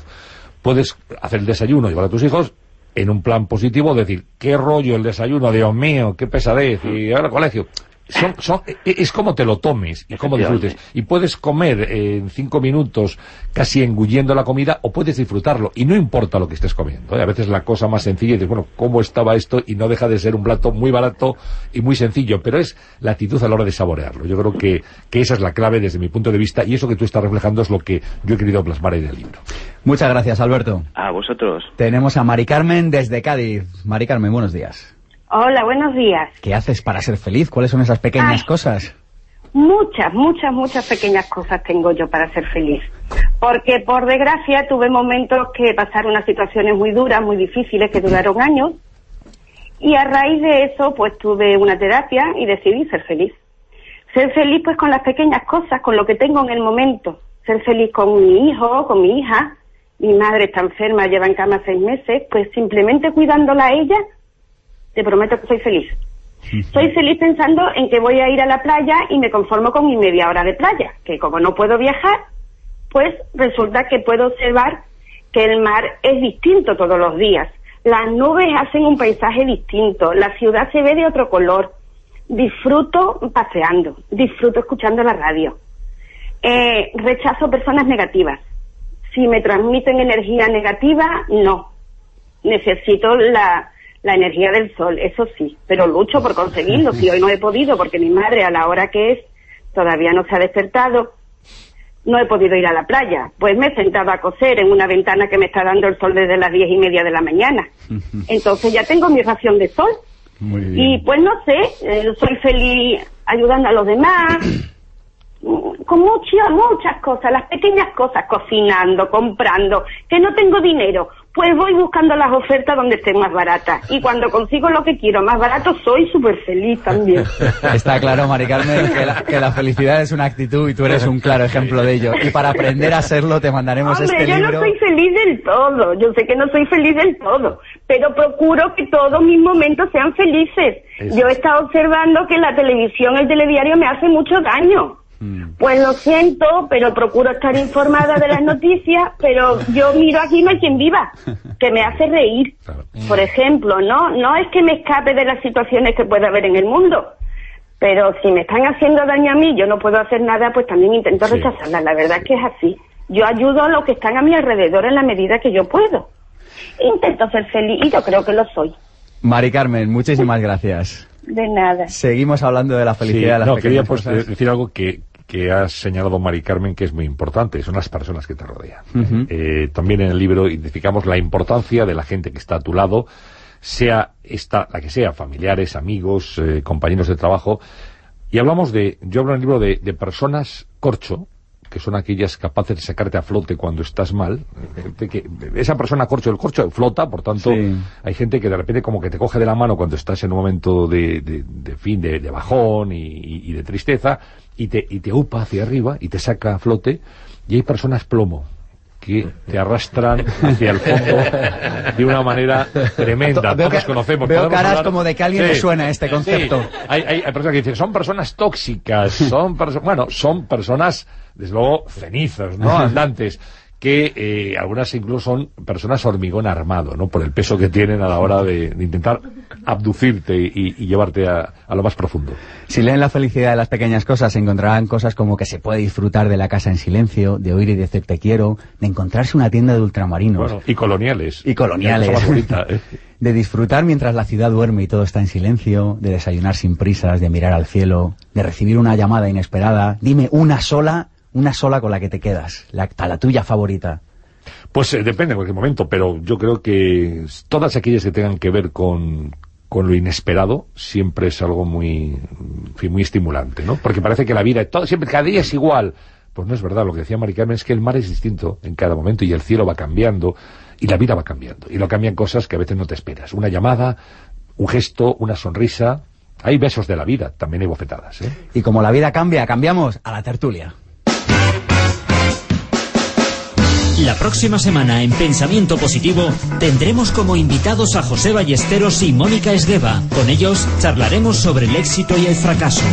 Puedes hacer el desayuno, llevar a tus hijos en un plan positivo, decir, qué rollo el desayuno, Dios mío, qué pesadez, y ahora colegio. Son, son, e- es como te lo tomes y cómo disfrutes. Y puedes comer en cinco minutos casi engullendo la comida o puedes disfrutarlo. Y no importa lo que estés comiendo. ¿eh? A veces la cosa más sencilla y dices, bueno, ¿cómo estaba esto? Y no deja de ser un plato muy barato y muy sencillo. Pero es la actitud a la hora de saborearlo. Yo creo que, que esa es la clave desde mi punto de vista y eso que tú estás reflejando es lo que yo he querido plasmar en el libro. Muchas gracias, Alberto. A vosotros. Tenemos a Mari Carmen desde Cádiz. Mari Carmen, buenos días. Hola, buenos días. ¿Qué haces para ser feliz? ¿Cuáles son esas pequeñas Ay. cosas? Muchas, muchas, muchas pequeñas cosas tengo yo para ser feliz. Porque por desgracia tuve momentos que pasaron unas situaciones muy duras, muy difíciles, que duraron años. Y a raíz de eso, pues tuve una terapia y decidí ser feliz. Ser feliz pues con las pequeñas cosas, con lo que tengo en el momento. Ser feliz con mi hijo, con mi hija. Mi madre está enferma, lleva en cama seis meses, pues simplemente cuidándola a ella, te prometo que soy feliz. Soy feliz pensando en que voy a ir a la playa y me conformo con mi media hora de playa, que como no puedo viajar, pues resulta que puedo observar que el mar es distinto todos los días. Las nubes hacen un paisaje distinto, la ciudad se ve de otro color. Disfruto paseando, disfruto escuchando la radio. Eh, rechazo personas negativas. Si me transmiten energía negativa, no. Necesito la, la energía del sol, eso sí, pero lucho por conseguirlo, si hoy no he podido, porque mi madre a la hora que es todavía no se ha despertado, no he podido ir a la playa, pues me he sentado a coser en una ventana que me está dando el sol desde las diez y media de la mañana. Entonces ya tengo mi ración de sol. Muy Y pues no sé, eh, soy feliz ayudando a los demás, con muchas, muchas cosas, las pequeñas cosas, cocinando, comprando, que no tengo dinero, pues voy buscando las ofertas donde estén más baratas. Y cuando consigo lo que quiero más barato, soy súper feliz también. Está claro, Mari Carmen, que la, que la felicidad es una actitud y tú eres un claro ejemplo de ello. Y para aprender a serlo te mandaremos Hombre, este yo libro. no soy feliz del todo, yo sé que no soy feliz del todo, pero procuro que todos mis momentos sean felices. Eso. Yo he estado observando que la televisión, el telediario me hace mucho daño. Mm. Pues lo siento, pero procuro estar informada de las noticias, pero yo miro aquí no hay quien viva, que me hace reír. Por ejemplo, no, no es que me escape de las situaciones que pueda haber en el mundo, pero si me están haciendo daño a mí, yo no puedo hacer nada, pues también intento Sí. rechazarlas. La verdad es que es así. Yo ayudo a los que están a mi alrededor en la medida que yo puedo. Intento ser feliz y yo creo que lo soy. Mari Carmen, muchísimas gracias. De nada. Seguimos hablando de la Sí, felicidad de las no, quería pues, cosas. decir algo que, que has señalado Mari Carmen que es muy importante, son las personas que te rodean. Eh, también en el libro identificamos la importancia de la gente que está a tu lado, sea esta, la que sea, familiares, amigos, eh, compañeros de trabajo, y hablamos de, yo hablo en el libro de, de personas corcho, que son aquellas capaces de sacarte a flote cuando estás mal, que esa persona corcho, el corcho flota, por tanto, Sí. hay gente que de repente como que te coge de la mano cuando estás en un momento de, de- de fin, de, de bajón y, y- y de tristeza, y te, y te upa hacia arriba y te saca a flote, y hay personas plomo que te arrastran hacia el fondo de una manera tremenda. Veo Todos que- conocemos. veo caras como de que a alguien le suena este concepto. Sí. Hay, hay, hay personas que dicen, son personas tóxicas, son perso- bueno, son personas, desde luego, cenizas, ¿no? Andantes que eh, algunas incluso son personas hormigón armado, ¿no? Por el peso que tienen a la hora de, de intentar abducirte y, y llevarte a, a lo más profundo. Si leen la felicidad de las pequeñas cosas, encontrarán cosas como que se puede disfrutar de la casa en silencio, de oír y decir te quiero, de encontrarse una tienda de ultramarinos, Bueno, y coloniales. y coloniales, bonita, ¿eh? de disfrutar mientras la ciudad duerme y todo está en silencio, de desayunar sin prisas, de mirar al cielo, de recibir una llamada inesperada. Dime una sola, una sola con la que te quedas, la, la tuya favorita. Pues eh, depende en cualquier momento, pero yo creo que todas aquellas que tengan que ver con, con lo inesperado siempre es algo muy, muy estimulante, ¿no? Porque parece que la vida, todo, siempre, cada día es igual. Pues no es verdad, lo que decía Mari Carmen es que el mar es distinto en cada momento y el cielo va cambiando y la vida va cambiando. Y lo cambian cosas que a veces no te esperas. Una llamada, un gesto, una sonrisa. Hay besos de la vida, también hay bofetadas, ¿eh? Y como la vida cambia, cambiamos a la tertulia. La próxima semana en Pensamiento Positivo tendremos como invitados a José Ballesteros y Mónica Esgueva. Con ellos charlaremos sobre el éxito y el fracaso.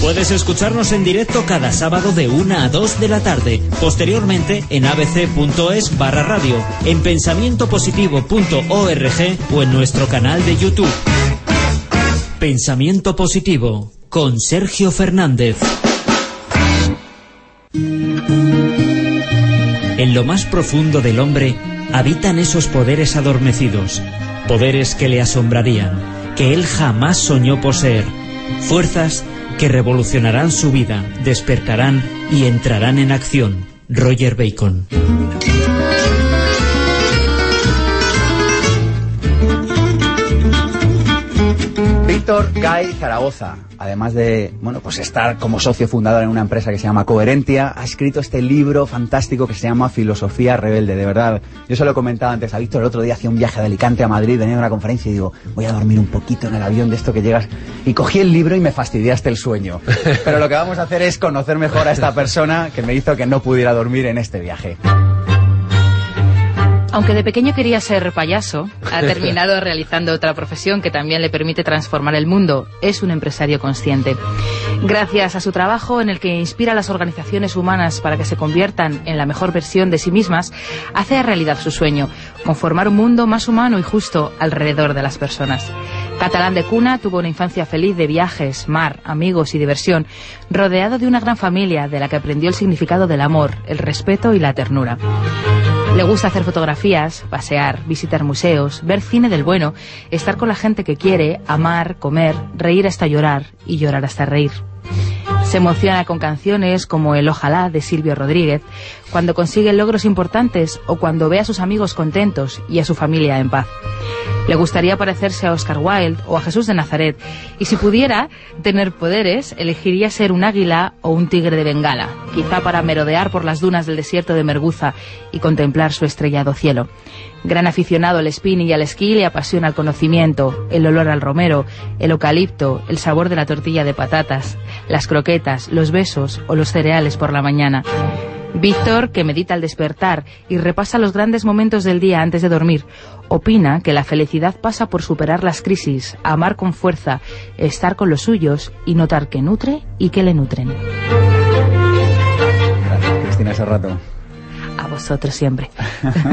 Puedes escucharnos en directo cada sábado de 1 a 2 de la tarde. Posteriormente en abc.es barra radio, en pensamientopositivo.org o en nuestro canal de YouTube. Pensamiento Positivo con Sergio Fernández. En lo más profundo del hombre habitan esos poderes adormecidos, poderes que le asombrarían, que él jamás soñó poseer, fuerzas que revolucionarán su vida, despertarán y entrarán en acción. Roger Bacon. Víctor Gay Zaragoza, además de bueno, pues estar como socio fundador en una empresa que se llama Coherentia, ha escrito este libro fantástico que se llama Filosofía Rebelde. De verdad, yo se lo he comentado antes a Víctor, el otro día hacía un viaje de Alicante a Madrid, venía de una conferencia y digo, voy a dormir un poquito en el avión de esto que llegas. Y cogí el libro y me fastidiaste el sueño. Pero lo que vamos a hacer es conocer mejor a esta persona que me hizo que no pudiera dormir en este viaje. Aunque de pequeño quería ser payaso, ha terminado realizando otra profesión que también le permite transformar el mundo. Es un empresario consciente. Gracias a su trabajo en el que inspira a las organizaciones humanas para que se conviertan en la mejor versión de sí mismas, hace realidad su sueño, conformar un mundo más humano y justo alrededor de las personas. Catalán de cuna, tuvo una infancia feliz de viajes, mar, amigos y diversión, rodeado de una gran familia de la que aprendió el significado del amor, el respeto y la ternura. Le gusta hacer fotografías, pasear, visitar museos, ver cine del bueno, estar con la gente que quiere, amar, comer, reír hasta llorar y llorar hasta reír. Se emociona con canciones como el Ojalá de Silvio Rodríguez, cuando consigue logros importantes o cuando ve a sus amigos contentos y a su familia en paz. Le gustaría parecerse a Oscar Wilde o a Jesús de Nazaret, y si pudiera tener poderes, elegiría ser un águila o un tigre de Bengala, quizá para merodear por las dunas del desierto de Merguza y contemplar su estrellado cielo. Gran aficionado al spinning y al esquí, le apasiona el conocimiento, el olor al romero, el eucalipto, el sabor de la tortilla de patatas, las croquetas, los besos o los cereales por la mañana. Víctor, que medita al despertar y repasa los grandes momentos del día antes de dormir, opina que la felicidad pasa por superar las crisis, amar con fuerza, estar con los suyos y notar que nutre y que le nutren. Gracias, Cristina. Vosotros siempre.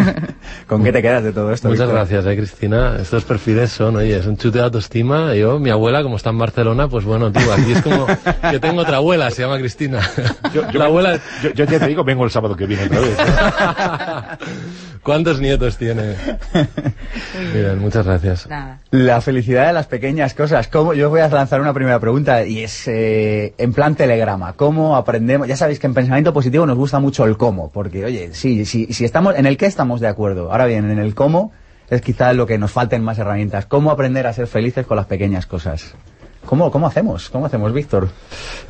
¿Con qué te quedas de todo esto? Muchas Víctor? gracias, eh, Cristina. Estos perfiles son, oye, es un chute de autoestima. Yo, mi abuela, como está en Barcelona, pues bueno, tú, aquí es como... Yo tengo otra abuela, se llama Cristina. Yo, yo La abuela... yo, yo ya te digo, vengo el sábado que viene otra vez. ¿eh? ¿Cuántos nietos tiene? Miren, muchas gracias. Nada. La felicidad de las pequeñas cosas. ¿Cómo? Yo voy a lanzar una primera pregunta y es eh, en plan telegrama. ¿Cómo aprendemos? Ya sabéis que en pensamiento positivo nos gusta mucho el cómo, porque oye, sí, sí, si estamos en el qué estamos de acuerdo. Ahora bien, en el cómo es quizá lo que nos falten más herramientas. ¿Cómo aprender a ser felices con las pequeñas cosas? ¿Cómo, cómo hacemos? ¿Cómo hacemos, Víctor?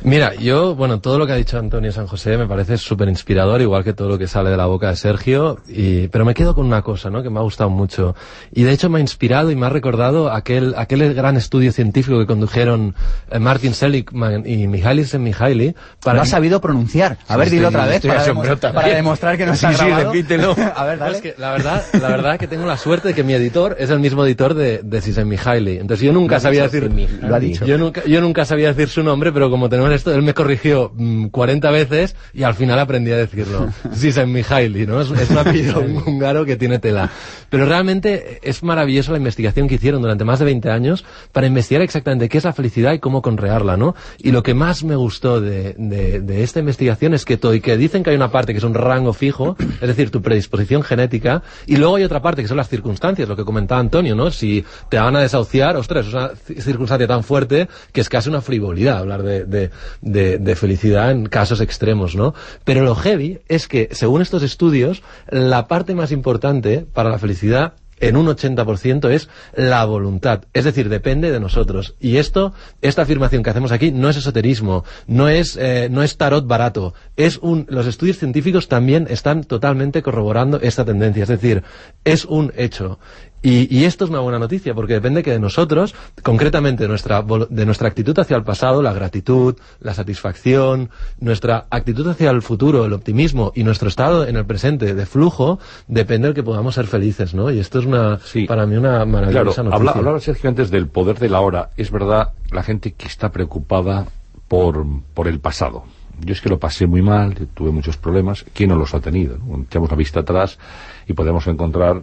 Mira, yo, bueno, todo lo que ha dicho Antonio San José me parece súper inspirador, igual que todo lo que sale de la boca de Sergio, y, pero me quedo con una cosa, ¿no?, que me ha gustado mucho. Y de hecho me ha inspirado y me ha recordado aquel, aquel gran estudio científico que condujeron eh, Martin Seligman y Mihaly Csikszentmihalyi para... Lo has sabido pronunciar. A ver, Sí, dilo estoy- otra vez para, demostrar que no está Sí, sí, grabado. repítelo. a ver, No, dale. es que la verdad, la verdad que tengo la suerte de que mi editor es el mismo editor de, de Csikszentmihalyi. Entonces yo nunca sabía decir... Lo ha dicho. Yo nunca, yo nunca sabía decir su nombre, pero como tenemos esto, él me corrigió mm, 40 veces y al final aprendí a decirlo. Csikszentmihalyi, ¿no? Es, es un apellido húngaro que tiene tela. Pero realmente es maravillosa la investigación que hicieron durante más de 20 años para investigar exactamente qué es la felicidad y cómo conrearla, ¿no? Y lo que más me gustó de, de- de esta investigación es que todo, y que dicen que hay una parte que es un rango fijo, es decir, tu predisposición genética, y luego hay otra parte que son las circunstancias, lo que comentaba Antonio, ¿no? Si te van a desahuciar, ostras, es una ci- circunstancia tan fuerte que es casi una frivolidad hablar de, de, de, de felicidad en casos extremos, ¿no? Pero lo heavy es que, según estos estudios, la parte más importante para la felicidad en un 80% es la voluntad. Es decir, depende de nosotros. Y esto, esta afirmación que hacemos aquí no es esoterismo, no es, eh, no es tarot barato. Es un, los estudios científicos también están totalmente corroborando esta tendencia. Es decir, es un hecho. Y, y, esto es una buena noticia, porque depende que de nosotros, concretamente de nuestra, de nuestra actitud hacia el pasado, la gratitud, la satisfacción, nuestra actitud hacia el futuro, el optimismo y nuestro estado en el presente de flujo, depende del que podamos ser felices, ¿no? Y esto es una, Sí. para mí una maravillosa Claro, noticia. habla- hablaba Sergio antes del poder de la hora. Es verdad, la gente que está preocupada por, por el pasado. Yo es que lo pasé muy mal, tuve muchos problemas. ¿Quién no los ha tenido? Echamos la vista atrás y podemos encontrar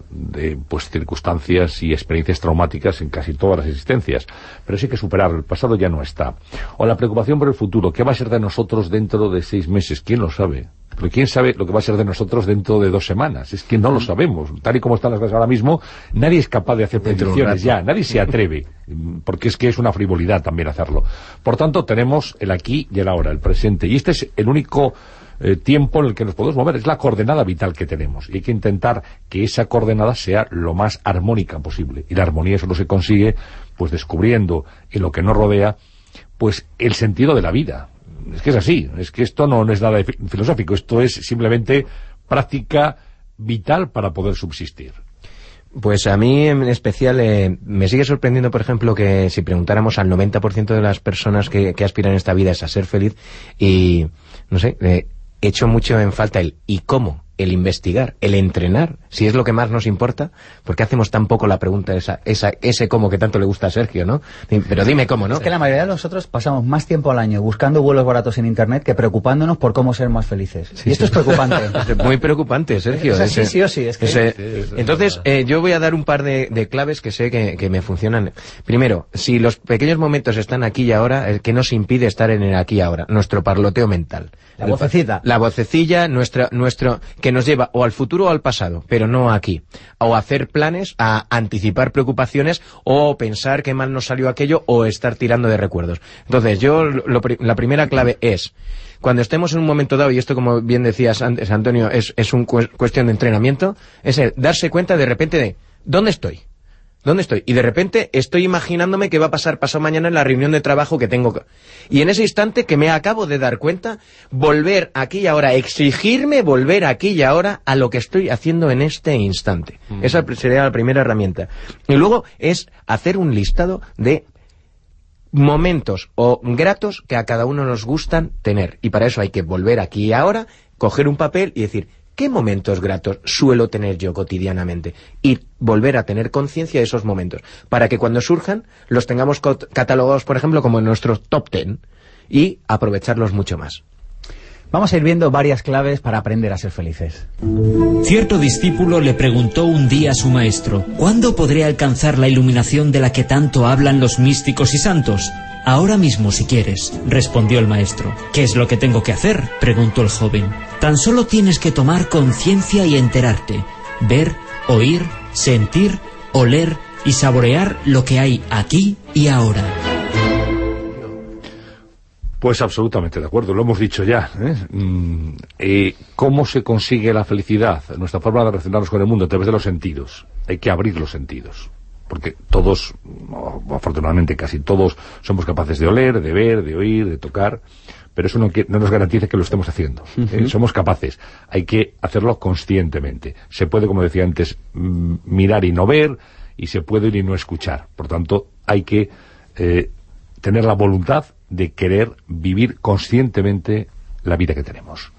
pues circunstancias y experiencias traumáticas en casi todas las existencias. Pero sí hay que superarlo, el pasado ya no está. O la preocupación por el futuro, ¿qué va a ser de nosotros dentro de seis meses? ¿Quién lo sabe? Pero ¿quién sabe lo que va a ser de nosotros dentro de dos semanas? Es que no lo sabemos. Tal y como están las cosas ahora mismo, nadie es capaz de hacer predicciones ya, nadie se atreve, mm, porque es que es una frivolidad también hacerlo. Por tanto, tenemos el aquí y el ahora, el presente, y este es el único eh, tiempo en el que nos podemos mover, es la coordenada vital que tenemos, y hay que intentar que esa coordenada sea lo más armónica posible, y la armonía solo se consigue pues descubriendo en lo que nos rodea pues el sentido de la vida. Es que es así, es que esto no, no es nada filosófico, esto es simplemente práctica vital para poder subsistir. Pues a mí en especial eh, me sigue sorprendiendo, por ejemplo, que si preguntáramos al 90% de las personas que, que aspiran en esta vida es a ser feliz y, no sé, eh, echo mucho en falta el ¿y cómo? El investigar, el entrenar, si es lo que más nos importa, ¿por qué hacemos tan poco la pregunta esa, esa, ese cómo que tanto le gusta a Sergio, ¿no? Pero dime cómo, ¿no? Es que la mayoría de nosotros pasamos más tiempo al año buscando vuelos baratos en internet que preocupándonos por cómo ser más felices. y esto es preocupante. Es muy preocupante, Sergio. Es así, Ese- sí o sí, es que- ese- Sí, eso es entonces, eh, yo voy a dar un par de, de claves que sé que, que me funcionan. Primero, si los pequeños momentos están aquí y ahora, el que nos impide estar en el aquí y ahora? Nuestro parloteo mental. La vocecita. La vocecilla, nuestra, nuestro, que nos lleva o al futuro o al pasado, pero no aquí. O hacer planes, a anticipar preocupaciones, o pensar que mal nos salió aquello, o estar tirando de recuerdos. Entonces, yo, lo la primera clave es, cuando estemos en un momento dado, y esto como bien decías antes, Antonio, es, es un cues- cuestión de entrenamiento, es el darse cuenta de repente de, ¿dónde estoy? ¿Dónde estoy? Y de repente estoy imaginándome qué va a pasar pasado mañana en la reunión de trabajo que tengo. Y en ese instante que me acabo de dar cuenta, volver aquí y ahora, exigirme volver aquí y ahora a lo que estoy haciendo en este instante. Esa sería la primera herramienta. Y luego es hacer un listado de momentos o gratos que a cada uno nos gustan tener. Y para eso hay que volver aquí y ahora, coger un papel y decir, ¿qué momentos gratos suelo tener yo cotidianamente? Y volver a tener conciencia de esos momentos. Para que cuando surjan, los tengamos catalogados, por ejemplo, como en nuestros top ten y aprovecharlos mucho más. Vamos a ir viendo varias claves para aprender a ser felices. Cierto discípulo le preguntó un día a su maestro, ¿cuándo podré alcanzar la iluminación de la que tanto hablan los místicos y santos? Ahora mismo, si quieres, respondió el maestro. ¿Qué es lo que tengo que hacer? preguntó el joven. Tan solo tienes que tomar conciencia y enterarte, ver, oír, sentir, oler y saborear lo que hay aquí y ahora. Pues absolutamente de acuerdo, lo hemos dicho ya. ¿eh? Mm, eh, ¿Cómo se consigue la felicidad? Nuestra forma de relacionarnos con el mundo a través de los sentidos. Hay que abrir los sentidos. Porque todos, o afortunadamente casi todos, somos capaces de oler, de ver, de oír, de tocar, pero eso no, nos garantiza que lo estemos haciendo. ¿eh? Somos capaces. Hay que hacerlo conscientemente. Se puede, como decía antes, mm, mirar y no ver, y se puede oír y no escuchar. Por tanto, hay que eh, tener la voluntad de querer vivir conscientemente la vida que tenemos.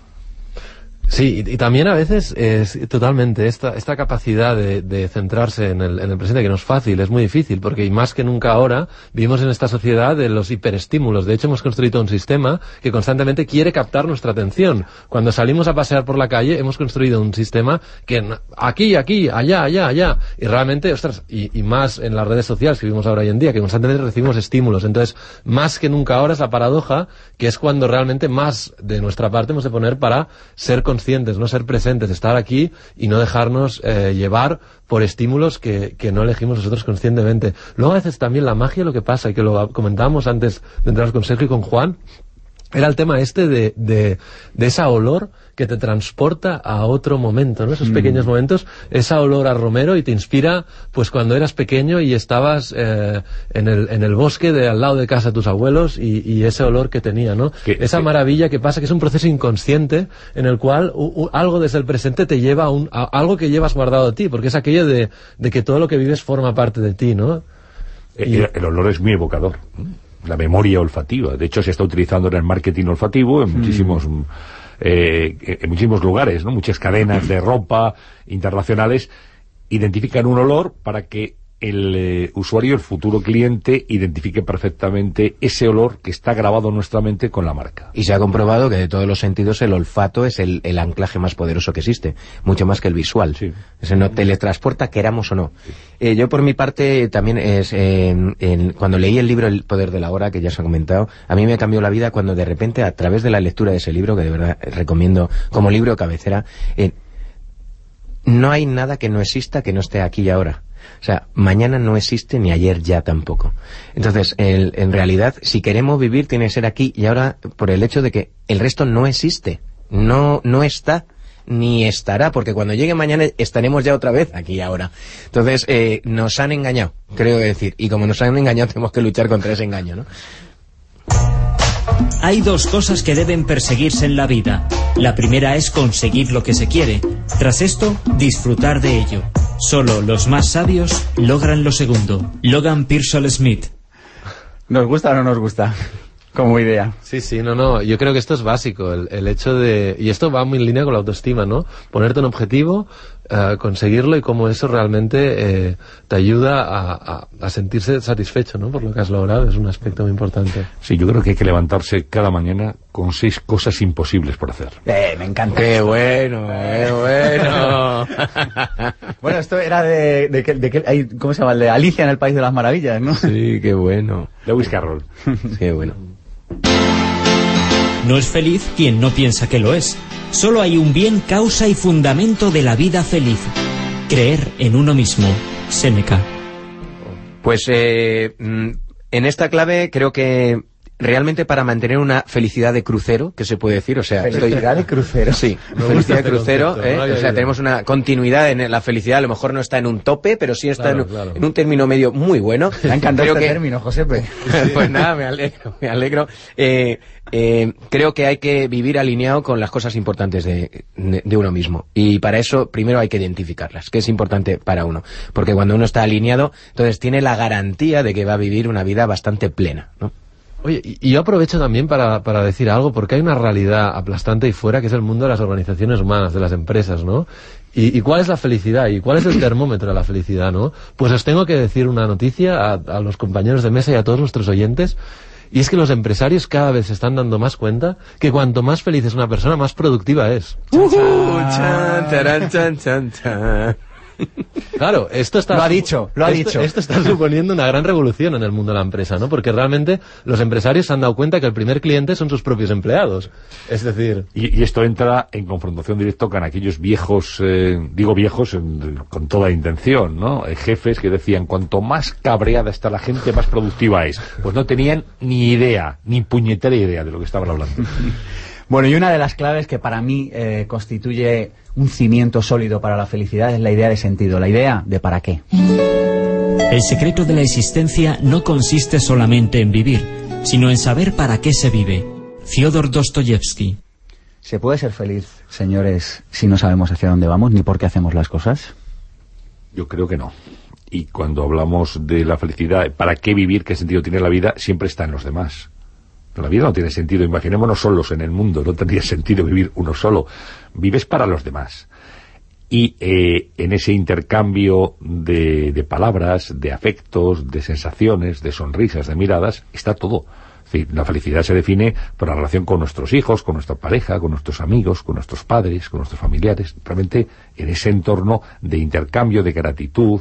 Sí, y, también a veces es totalmente esta, esta capacidad de, de centrarse en el, en el presente, que no es fácil, es muy difícil, porque más que nunca ahora vivimos en esta sociedad de los hiperestímulos. De hecho, hemos construido un sistema que constantemente quiere captar nuestra atención. Cuando salimos a pasear por la calle, hemos construido un sistema que aquí, aquí, allá, allá, allá. Y realmente, ostras, y, y más en las redes sociales que vivimos ahora hoy en día, que constantemente recibimos estímulos. Entonces, más que nunca ahora es la paradoja, que es cuando realmente más de nuestra parte hemos de poner para ser conscientes conscientes, no ser presentes, estar aquí y no dejarnos eh, llevar por estímulos que, que, no elegimos nosotros conscientemente. Luego a veces también la magia lo que pasa, y que lo comentábamos antes de entrar con Sergio y con Juan, era el tema este de, de, de esa olor que te transporta a otro momento, ¿no? Esos pequeños momentos, esa olor a romero y te inspira, pues cuando eras pequeño y estabas eh, en, el, en el bosque de al lado de casa de tus abuelos y, y ese olor que tenía, ¿no? esa maravilla que pasa, que es un proceso inconsciente en el cual algo desde el presente te lleva a, un, a algo que llevas guardado a ti, porque es aquello de, de que todo lo que vives forma parte de ti, ¿no? Y el, el olor es muy evocador la memoria olfativa. De hecho, se está utilizando en el marketing olfativo en muchísimos eh, en muchísimos lugares, ¿no? Muchas cadenas de ropa internacionales identifican un olor para que el eh, usuario, el futuro cliente, identifique perfectamente ese olor que está grabado en nuestra mente con la marca. Y se ha comprobado que de todos los sentidos el olfato es el, anclaje más poderoso que existe, mucho más que el visual. Sí. Ese no teletransporta, queramos o no. Eh, yo por mi parte también es, cuando leí el libro El poder de la hora, que ya se ha comentado, a mí me cambió la vida cuando de repente a través de la lectura de ese libro, que de verdad recomiendo como libro cabecera, eh, no hay nada que no exista que no esté aquí y ahora. O sea, mañana no existe ni ayer ya tampoco. Entonces, en realidad, si queremos vivir, tiene que ser aquí y ahora por el hecho de que el resto no existe. No, no está ni estará, porque cuando llegue mañana estaremos ya otra vez aquí ahora. Entonces, eh, nos han engañado, creo decir. Y como nos han engañado, tenemos que luchar contra ese engaño, ¿no? Hay dos cosas que deben perseguirse en la vida. La primera es conseguir lo que se quiere. Tras esto, disfrutar de ello. Solo los más sabios logran lo segundo. Logan Pearsall Smith. ¿Nos gusta o no nos gusta? Como idea. Sí, sí, no, no. Yo creo que esto es básico. El, el hecho de. Y esto va muy en línea con la autoestima, ¿no? Ponerte un objetivo, conseguirlo y cómo eso realmente eh, te ayuda a, a, sentirse satisfecho ¿no? por lo que has logrado. Es un aspecto muy importante. Sí, yo creo que hay que levantarse cada mañana con seis cosas imposibles por hacer. Eh, me encanta. ¡Qué bueno, qué bueno! bueno, esto era de, de, de, ¿cómo se llama? de Alicia en el País de las Maravillas, ¿no? Sí, qué bueno. Lewis Carroll. qué bueno. No es feliz quien no piensa que lo es. Solo hay un bien causa y fundamento de la vida feliz. Creer en uno mismo. Seneca. Pues eh, mm, en esta clave creo que realmente para mantener una felicidad de crucero, que se puede decir, o sea... Felicidad de crucero. Sí, felicidad de crucero, ¿eh? o sea, tenemos una continuidad en la felicidad, a lo mejor no está en un tope, pero sí está en, un término medio muy bueno. Me ha encantado este término, José. pues nada, me alegro, me alegro. Eh, eh, creo que hay que vivir alineado con las cosas importantes de, de, uno mismo. Y para eso, primero hay que identificarlas, que es importante para uno. Porque cuando uno está alineado, entonces tiene la garantía de que va a vivir una vida bastante plena, ¿no? Oye, y yo aprovecho también para, para decir algo, porque hay una realidad aplastante ahí fuera, que es el mundo de las organizaciones humanas, de las empresas, ¿no? ¿Y, cuál es la felicidad? ¿Y cuál es el termómetro de la felicidad, no? Pues os tengo que decir una noticia a, a los compañeros de mesa y a todos nuestros oyentes, y es que los empresarios cada vez se están dando más cuenta que cuanto más feliz es una persona, más productiva es. Claro, esto está... Lo ha dicho, lo ha dicho. Esto está suponiendo una gran revolución en el mundo de la empresa, ¿no? Porque realmente los empresarios se han dado cuenta que el primer cliente son sus propios empleados. Es decir... Y, esto entra en confrontación directa con aquellos viejos, eh, digo viejos con toda intención, ¿no? Jefes que decían, cuanto más cabreada está la gente, más productiva es. Pues no tenían ni idea, ni puñetera idea de lo que estaban hablando. Bueno, y una de las claves que para mí eh, constituye un cimiento sólido para la felicidad es la idea de sentido, la idea de para qué. El secreto de la existencia no consiste solamente en vivir, sino en saber para qué se vive. Fyodor Dostoyevsky. ¿Se puede ser feliz, señores, si no sabemos hacia dónde vamos ni por qué hacemos las cosas? Yo creo que no. Y cuando hablamos de la felicidad, ¿para qué vivir? ¿Qué sentido tiene la vida? Siempre está en los demás. La vida no tiene sentido. Imaginémonos solos en el mundo. No tendría sentido vivir uno solo. Vives para los demás. Y eh, en ese intercambio de, palabras, de afectos, de sensaciones, de sonrisas, de miradas, está todo. la felicidad se define por la relación con nuestros hijos, con nuestra pareja, con nuestros amigos, con nuestros padres, con nuestros familiares. Realmente en ese entorno de intercambio, de gratitud,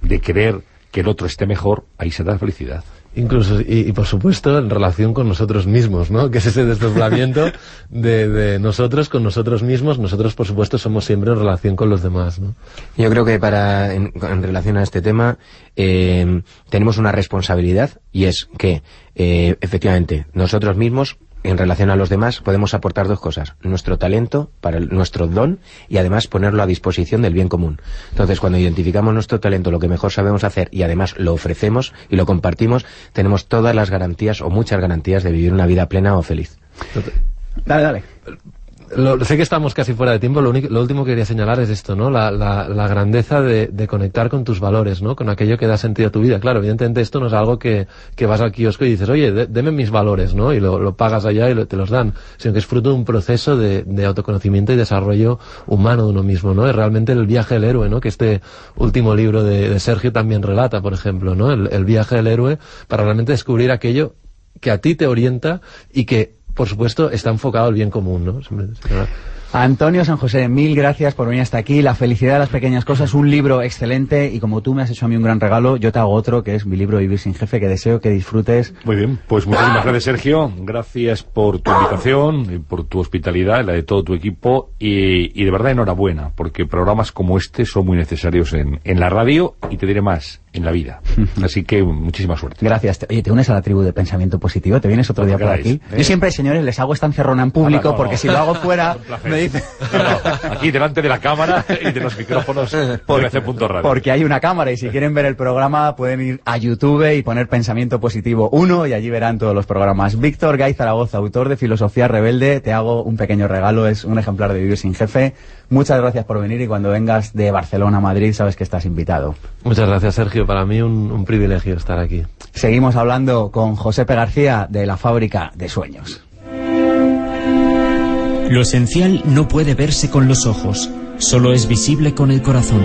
de querer que el otro esté mejor, ahí se da la felicidad. Incluso, y, y, por supuesto, en relación con nosotros mismos, ¿no? Que es ese desdoblamiento de, de, nosotros con nosotros mismos. Nosotros, por supuesto, somos siempre en relación con los demás, ¿no? Yo creo que para, en, relación a este tema, eh, tenemos una responsabilidad y es que, eh, efectivamente, nosotros mismos en relación a los demás podemos aportar dos cosas. Nuestro talento, para el, nuestro don y además ponerlo a disposición del bien común. Entonces, cuando identificamos nuestro talento, lo que mejor sabemos hacer y además lo ofrecemos y lo compartimos, tenemos todas las garantías o muchas garantías de vivir una vida plena o feliz. Dale, dale. Lo, sé que estamos casi fuera de tiempo, lo, único, lo último que quería señalar es esto, ¿no? La, la, la grandeza de, de, conectar con tus valores, ¿no? Con aquello que da sentido a tu vida. Claro, evidentemente esto no es algo que, que vas al kiosco y dices, oye, de, deme mis valores, ¿no? Y lo, lo pagas allá y te los dan. Sino que es fruto de un proceso de, de, autoconocimiento y desarrollo humano de uno mismo, ¿no? Es realmente el viaje del héroe, ¿no? Que este último libro de, Sergio también relata, por ejemplo, ¿no? El viaje del héroe para realmente descubrir aquello que a ti te orienta y que por supuesto, está enfocado al bien común, ¿no? Antonio San José, mil gracias por venir hasta aquí. La felicidad de las pequeñas cosas, un libro excelente y como tú me has hecho a mí un gran regalo, yo te hago otro que es mi libro Vivir sin jefe, que deseo que disfrutes. Muy bien, pues muchísimas gracias Sergio, gracias por tu invitación, y por tu hospitalidad, la de todo tu equipo y, y, de verdad enhorabuena, porque programas como este son muy necesarios en, en la radio y te diré más, en la vida. Así que muchísima suerte. Gracias. Oye, te unes a la tribu de pensamiento positivo, te vienes otro día por aquí. ¿eh? Yo siempre, señores, les hago esta encerrona en público no, no, porque si lo hago fuera me dicen... aquí delante de la cámara y de los micrófonos por Radio. Porque hay una cámara y si quieren ver el programa pueden ir a YouTube y poner pensamiento positivo 1 y allí verán todos los programas. Víctor Gay Zaragoza, autor de Filosofía Rebelde, te hago un pequeño regalo, es un ejemplar de Vivir sin Jefe. Muchas gracias por venir y cuando vengas de Barcelona a Madrid sabes que estás invitado. Muchas gracias, Sergio. Para mí un, un privilegio estar aquí. Seguimos hablando con Josepe García de la Fábrica de Sueños. Lo esencial no puede verse con los ojos, solo es visible con el corazón.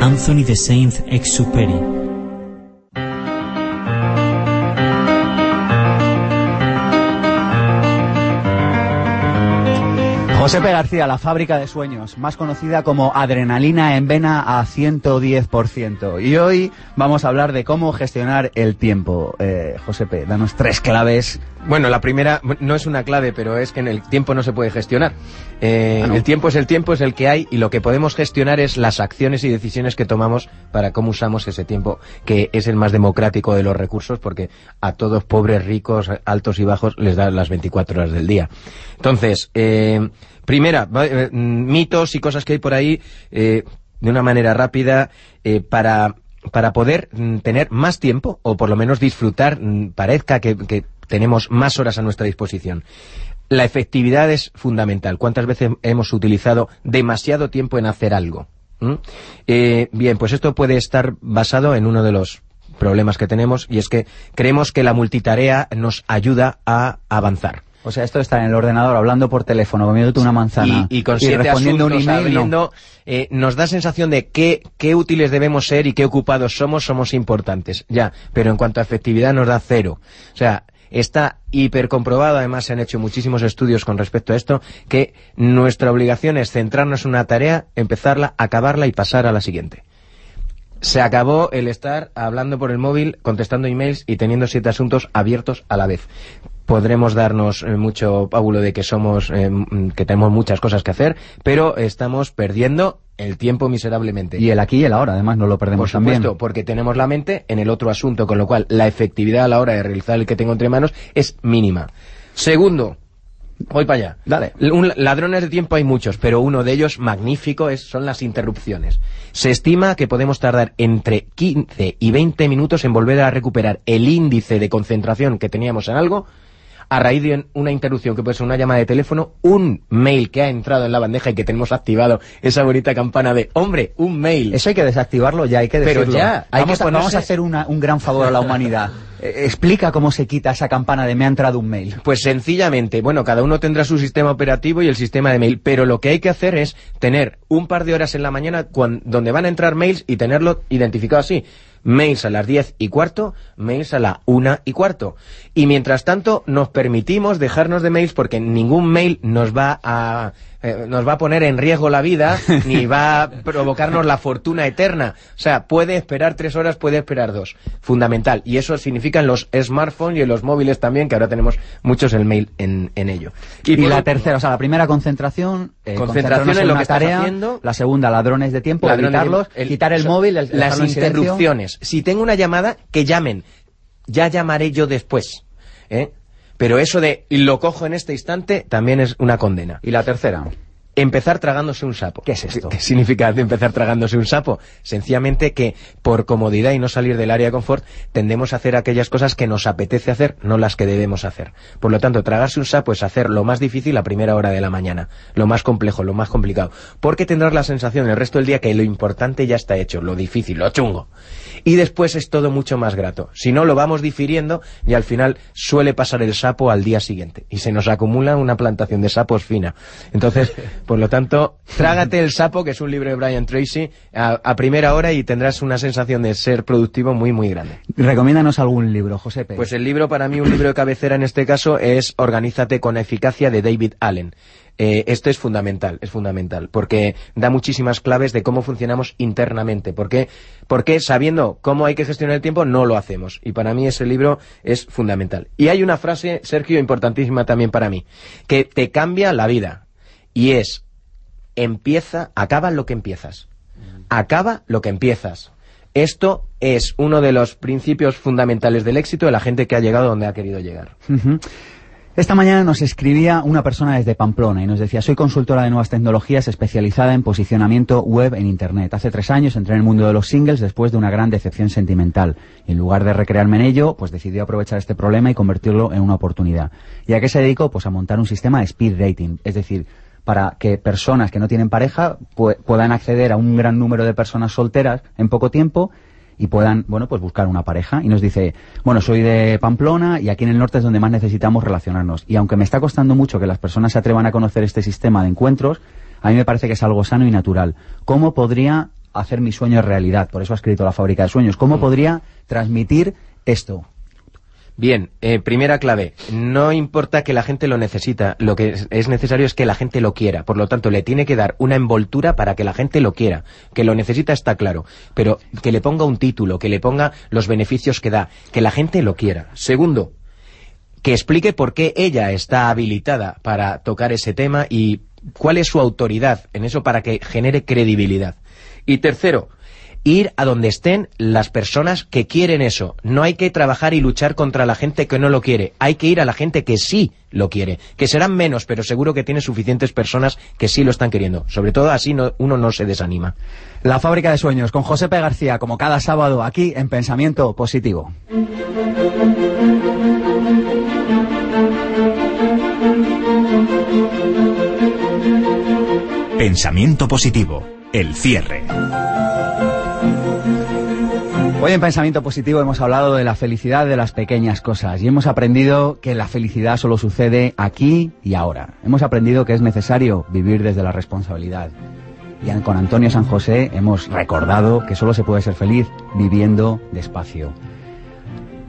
Anthony de Saint-Exupéry Josepe García, la fábrica de sueños, más conocida como adrenalina en vena a 110%. Y hoy vamos a hablar de cómo gestionar el tiempo. Eh, Josepe, danos tres claves. Bueno, la primera no es una clave, pero es que en el tiempo no se puede gestionar. Eh, ah, no. El tiempo es el tiempo, es el que hay, y lo que podemos gestionar es las acciones y decisiones que tomamos para cómo usamos ese tiempo, que es el más democrático de los recursos, porque a todos pobres, ricos, altos y bajos les da las 24 horas del día. Entonces, eh, Primera, eh, mitos y cosas que hay por ahí, eh, de una manera rápida, para, para poder mm, tener más tiempo, o por lo menos disfrutar, mm, parezca que, que tenemos más horas a nuestra disposición. La efectividad es fundamental. ¿Cuántas veces hemos utilizado demasiado tiempo en hacer algo? ¿Mm? Eh, bien, pues esto puede estar basado en uno de los problemas que tenemos y es que creemos que la multitarea nos ayuda a avanzar. O sea, esto está en el ordenador hablando por teléfono, comiéndote una manzana y, y, con siete y respondiendo asuntos, un email. abriendo, no. eh, nos da sensación de qué, qué útiles debemos ser y qué ocupados somos, somos importantes. Ya, pero en cuanto a efectividad nos da cero. O sea, está hipercomprobado, además se han hecho muchísimos estudios con respecto a esto, que nuestra obligación es centrarnos en una tarea, empezarla, acabarla y pasar a la siguiente se acabó el estar hablando por el móvil, contestando emails y teniendo siete asuntos abiertos a la vez. Podremos darnos eh, mucho pábulo de que somos, eh, que tenemos muchas cosas que hacer, pero estamos perdiendo el tiempo miserablemente. Y el aquí y el ahora, además, no lo perdemos Por supuesto, también. porque tenemos la mente en el otro asunto, con lo cual la efectividad a la hora de realizar el que tengo entre manos es mínima. Segundo, Voy para allá. Dale. Un, ladrones de tiempo hay muchos, pero uno de ellos magnífico es, son las interrupciones. Se estima que podemos tardar entre 15 y 20 minutos en volver a recuperar el índice de concentración que teníamos en algo a raíz de una interrupción que puede ser una llamada de teléfono, un mail que ha entrado en la bandeja y que tenemos activado esa bonita campana de hombre, un mail. Eso hay que desactivarlo ya, hay que Pero decirlo. ya, hay vamos, que ponerse- vamos a hacer una- un gran favor a la humanidad. Eh, explica cómo se quita esa campana de me ha entrado un mail. Pues sencillamente, bueno, cada uno tendrá su sistema operativo y el sistema de mail, pero lo que hay que hacer es tener un par de horas en la mañana cuan- donde van a entrar mails y tenerlo identificado así. Mails a las 10 y cuarto, mails a la 1 y cuarto. Y mientras tanto nos permitimos dejarnos de mails porque ningún mail nos va a eh, nos va a poner en riesgo la vida, ni va a provocarnos la fortuna eterna. O sea, puede esperar tres horas, puede esperar dos. Fundamental. Y eso significa en los smartphones y en los móviles también, que ahora tenemos muchos el mail en, en ello. Y, la último, tercera, o sea, la primera concentración, eh, Concentración en lo que estás tarea, haciendo. la segunda, ladrones de tiempo, ladrones evitarlos, el- quitar el so- móvil, el, las interrupciones. Si tengo una llamada, que llamen. Ya llamaré yo después. ¿eh? Pero eso de lo cojo en este instante también es una condena. Y la tercera, Empezar tragándose un sapo. ¿Qué es esto? ¿Qué significa empezar tragándose un sapo? Sencillamente que por comodidad y no salir del área de confort tendemos a hacer aquellas cosas que nos apetece hacer, no las que debemos hacer. Por lo tanto, tragarse un sapo es hacer lo más difícil a primera hora de la mañana, lo más complejo, lo más complicado, porque tendrás la sensación el resto del día que lo importante ya está hecho, lo difícil, lo chungo. Y después es todo mucho más grato. Si no, lo vamos difiriendo y al final suele pasar el sapo al día siguiente y se nos acumula una plantación de sapos fina. Entonces, por lo tanto, trágate el sapo, que es un libro de Brian Tracy, a, a primera hora y tendrás una sensación de ser productivo muy, muy grande. recomiéndanos algún libro, José P. Pues el libro, para mí, un libro de cabecera en este caso es Organízate con eficacia de David Allen. Eh, esto es fundamental, es fundamental, porque da muchísimas claves de cómo funcionamos internamente. Porque, porque sabiendo cómo hay que gestionar el tiempo, no lo hacemos. Y para mí ese libro es fundamental. Y hay una frase, Sergio, importantísima también para mí, que te cambia la vida. Y es, empieza, acaba lo que empiezas. Acaba lo que empiezas. Esto es uno de los principios fundamentales del éxito de la gente que ha llegado donde ha querido llegar. Esta mañana nos escribía una persona desde Pamplona y nos decía, soy consultora de nuevas tecnologías especializada en posicionamiento web en Internet. Hace tres años entré en el mundo de los singles después de una gran decepción sentimental. Y en lugar de recrearme en ello, pues decidí aprovechar este problema y convertirlo en una oportunidad. ¿Y a qué se dedicó? Pues a montar un sistema de speed dating. Es decir, para que personas que no tienen pareja pu- puedan acceder a un gran número de personas solteras en poco tiempo y puedan, bueno, pues buscar una pareja. Y nos dice, bueno, soy de Pamplona y aquí en el norte es donde más necesitamos relacionarnos. Y aunque me está costando mucho que las personas se atrevan a conocer este sistema de encuentros, a mí me parece que es algo sano y natural. ¿Cómo podría hacer mi sueño realidad? Por eso ha escrito La fábrica de sueños. ¿Cómo podría transmitir esto? Bien, eh, primera clave, no importa que la gente lo necesita, lo que es- es necesario es que la gente lo quiera, por lo tanto le tiene que dar una envoltura para que la gente lo quiera, que lo necesita está claro, pero que le ponga un título, que le ponga los beneficios que da, que la gente lo quiera. Segundo, que explique por qué ella está habilitada para tocar ese tema y cuál es su autoridad en eso para que genere credibilidad. Y tercero, ir a donde estén las personas que quieren eso. No hay que trabajar y luchar contra la gente que no lo quiere. Hay que ir a la gente que sí lo quiere. Que serán menos, pero seguro que tiene suficientes personas que sí lo están queriendo. Sobre todo así no- uno no se desanima. La fábrica de sueños con José P. García, como cada sábado aquí en Pensamiento Positivo. Pensamiento positivo. El cierre. Hoy en Pensamiento Positivo hemos hablado de la felicidad de las pequeñas cosas y hemos aprendido que la felicidad solo sucede aquí y ahora. Hemos aprendido que es necesario vivir desde la responsabilidad. Y con Antonio San José hemos recordado que solo se puede ser feliz viviendo despacio.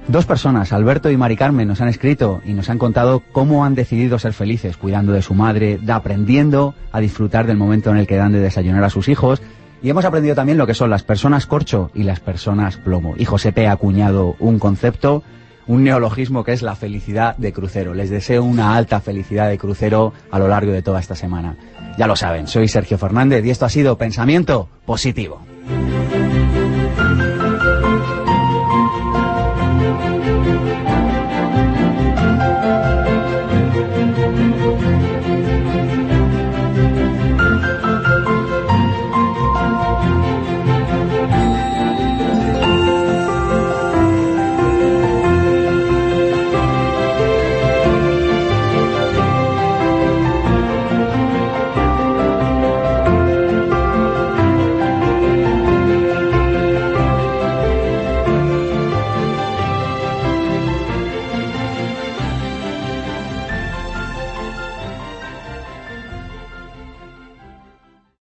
Dos personas, Alberto y Mari Carmen, nos han escrito y nos han contado cómo han decidido ser felices, cuidando de su madre, aprendiendo a disfrutar del momento en el que dan de desayunar a sus hijos. Y hemos aprendido también lo que son las personas corcho y las personas plomo. Y José P. ha acuñado un concepto, un neologismo que es la felicidad de crucero. Les deseo una alta felicidad de crucero a lo largo de toda esta semana. Ya lo saben, soy Sergio Fernández y esto ha sido Pensamiento Positivo.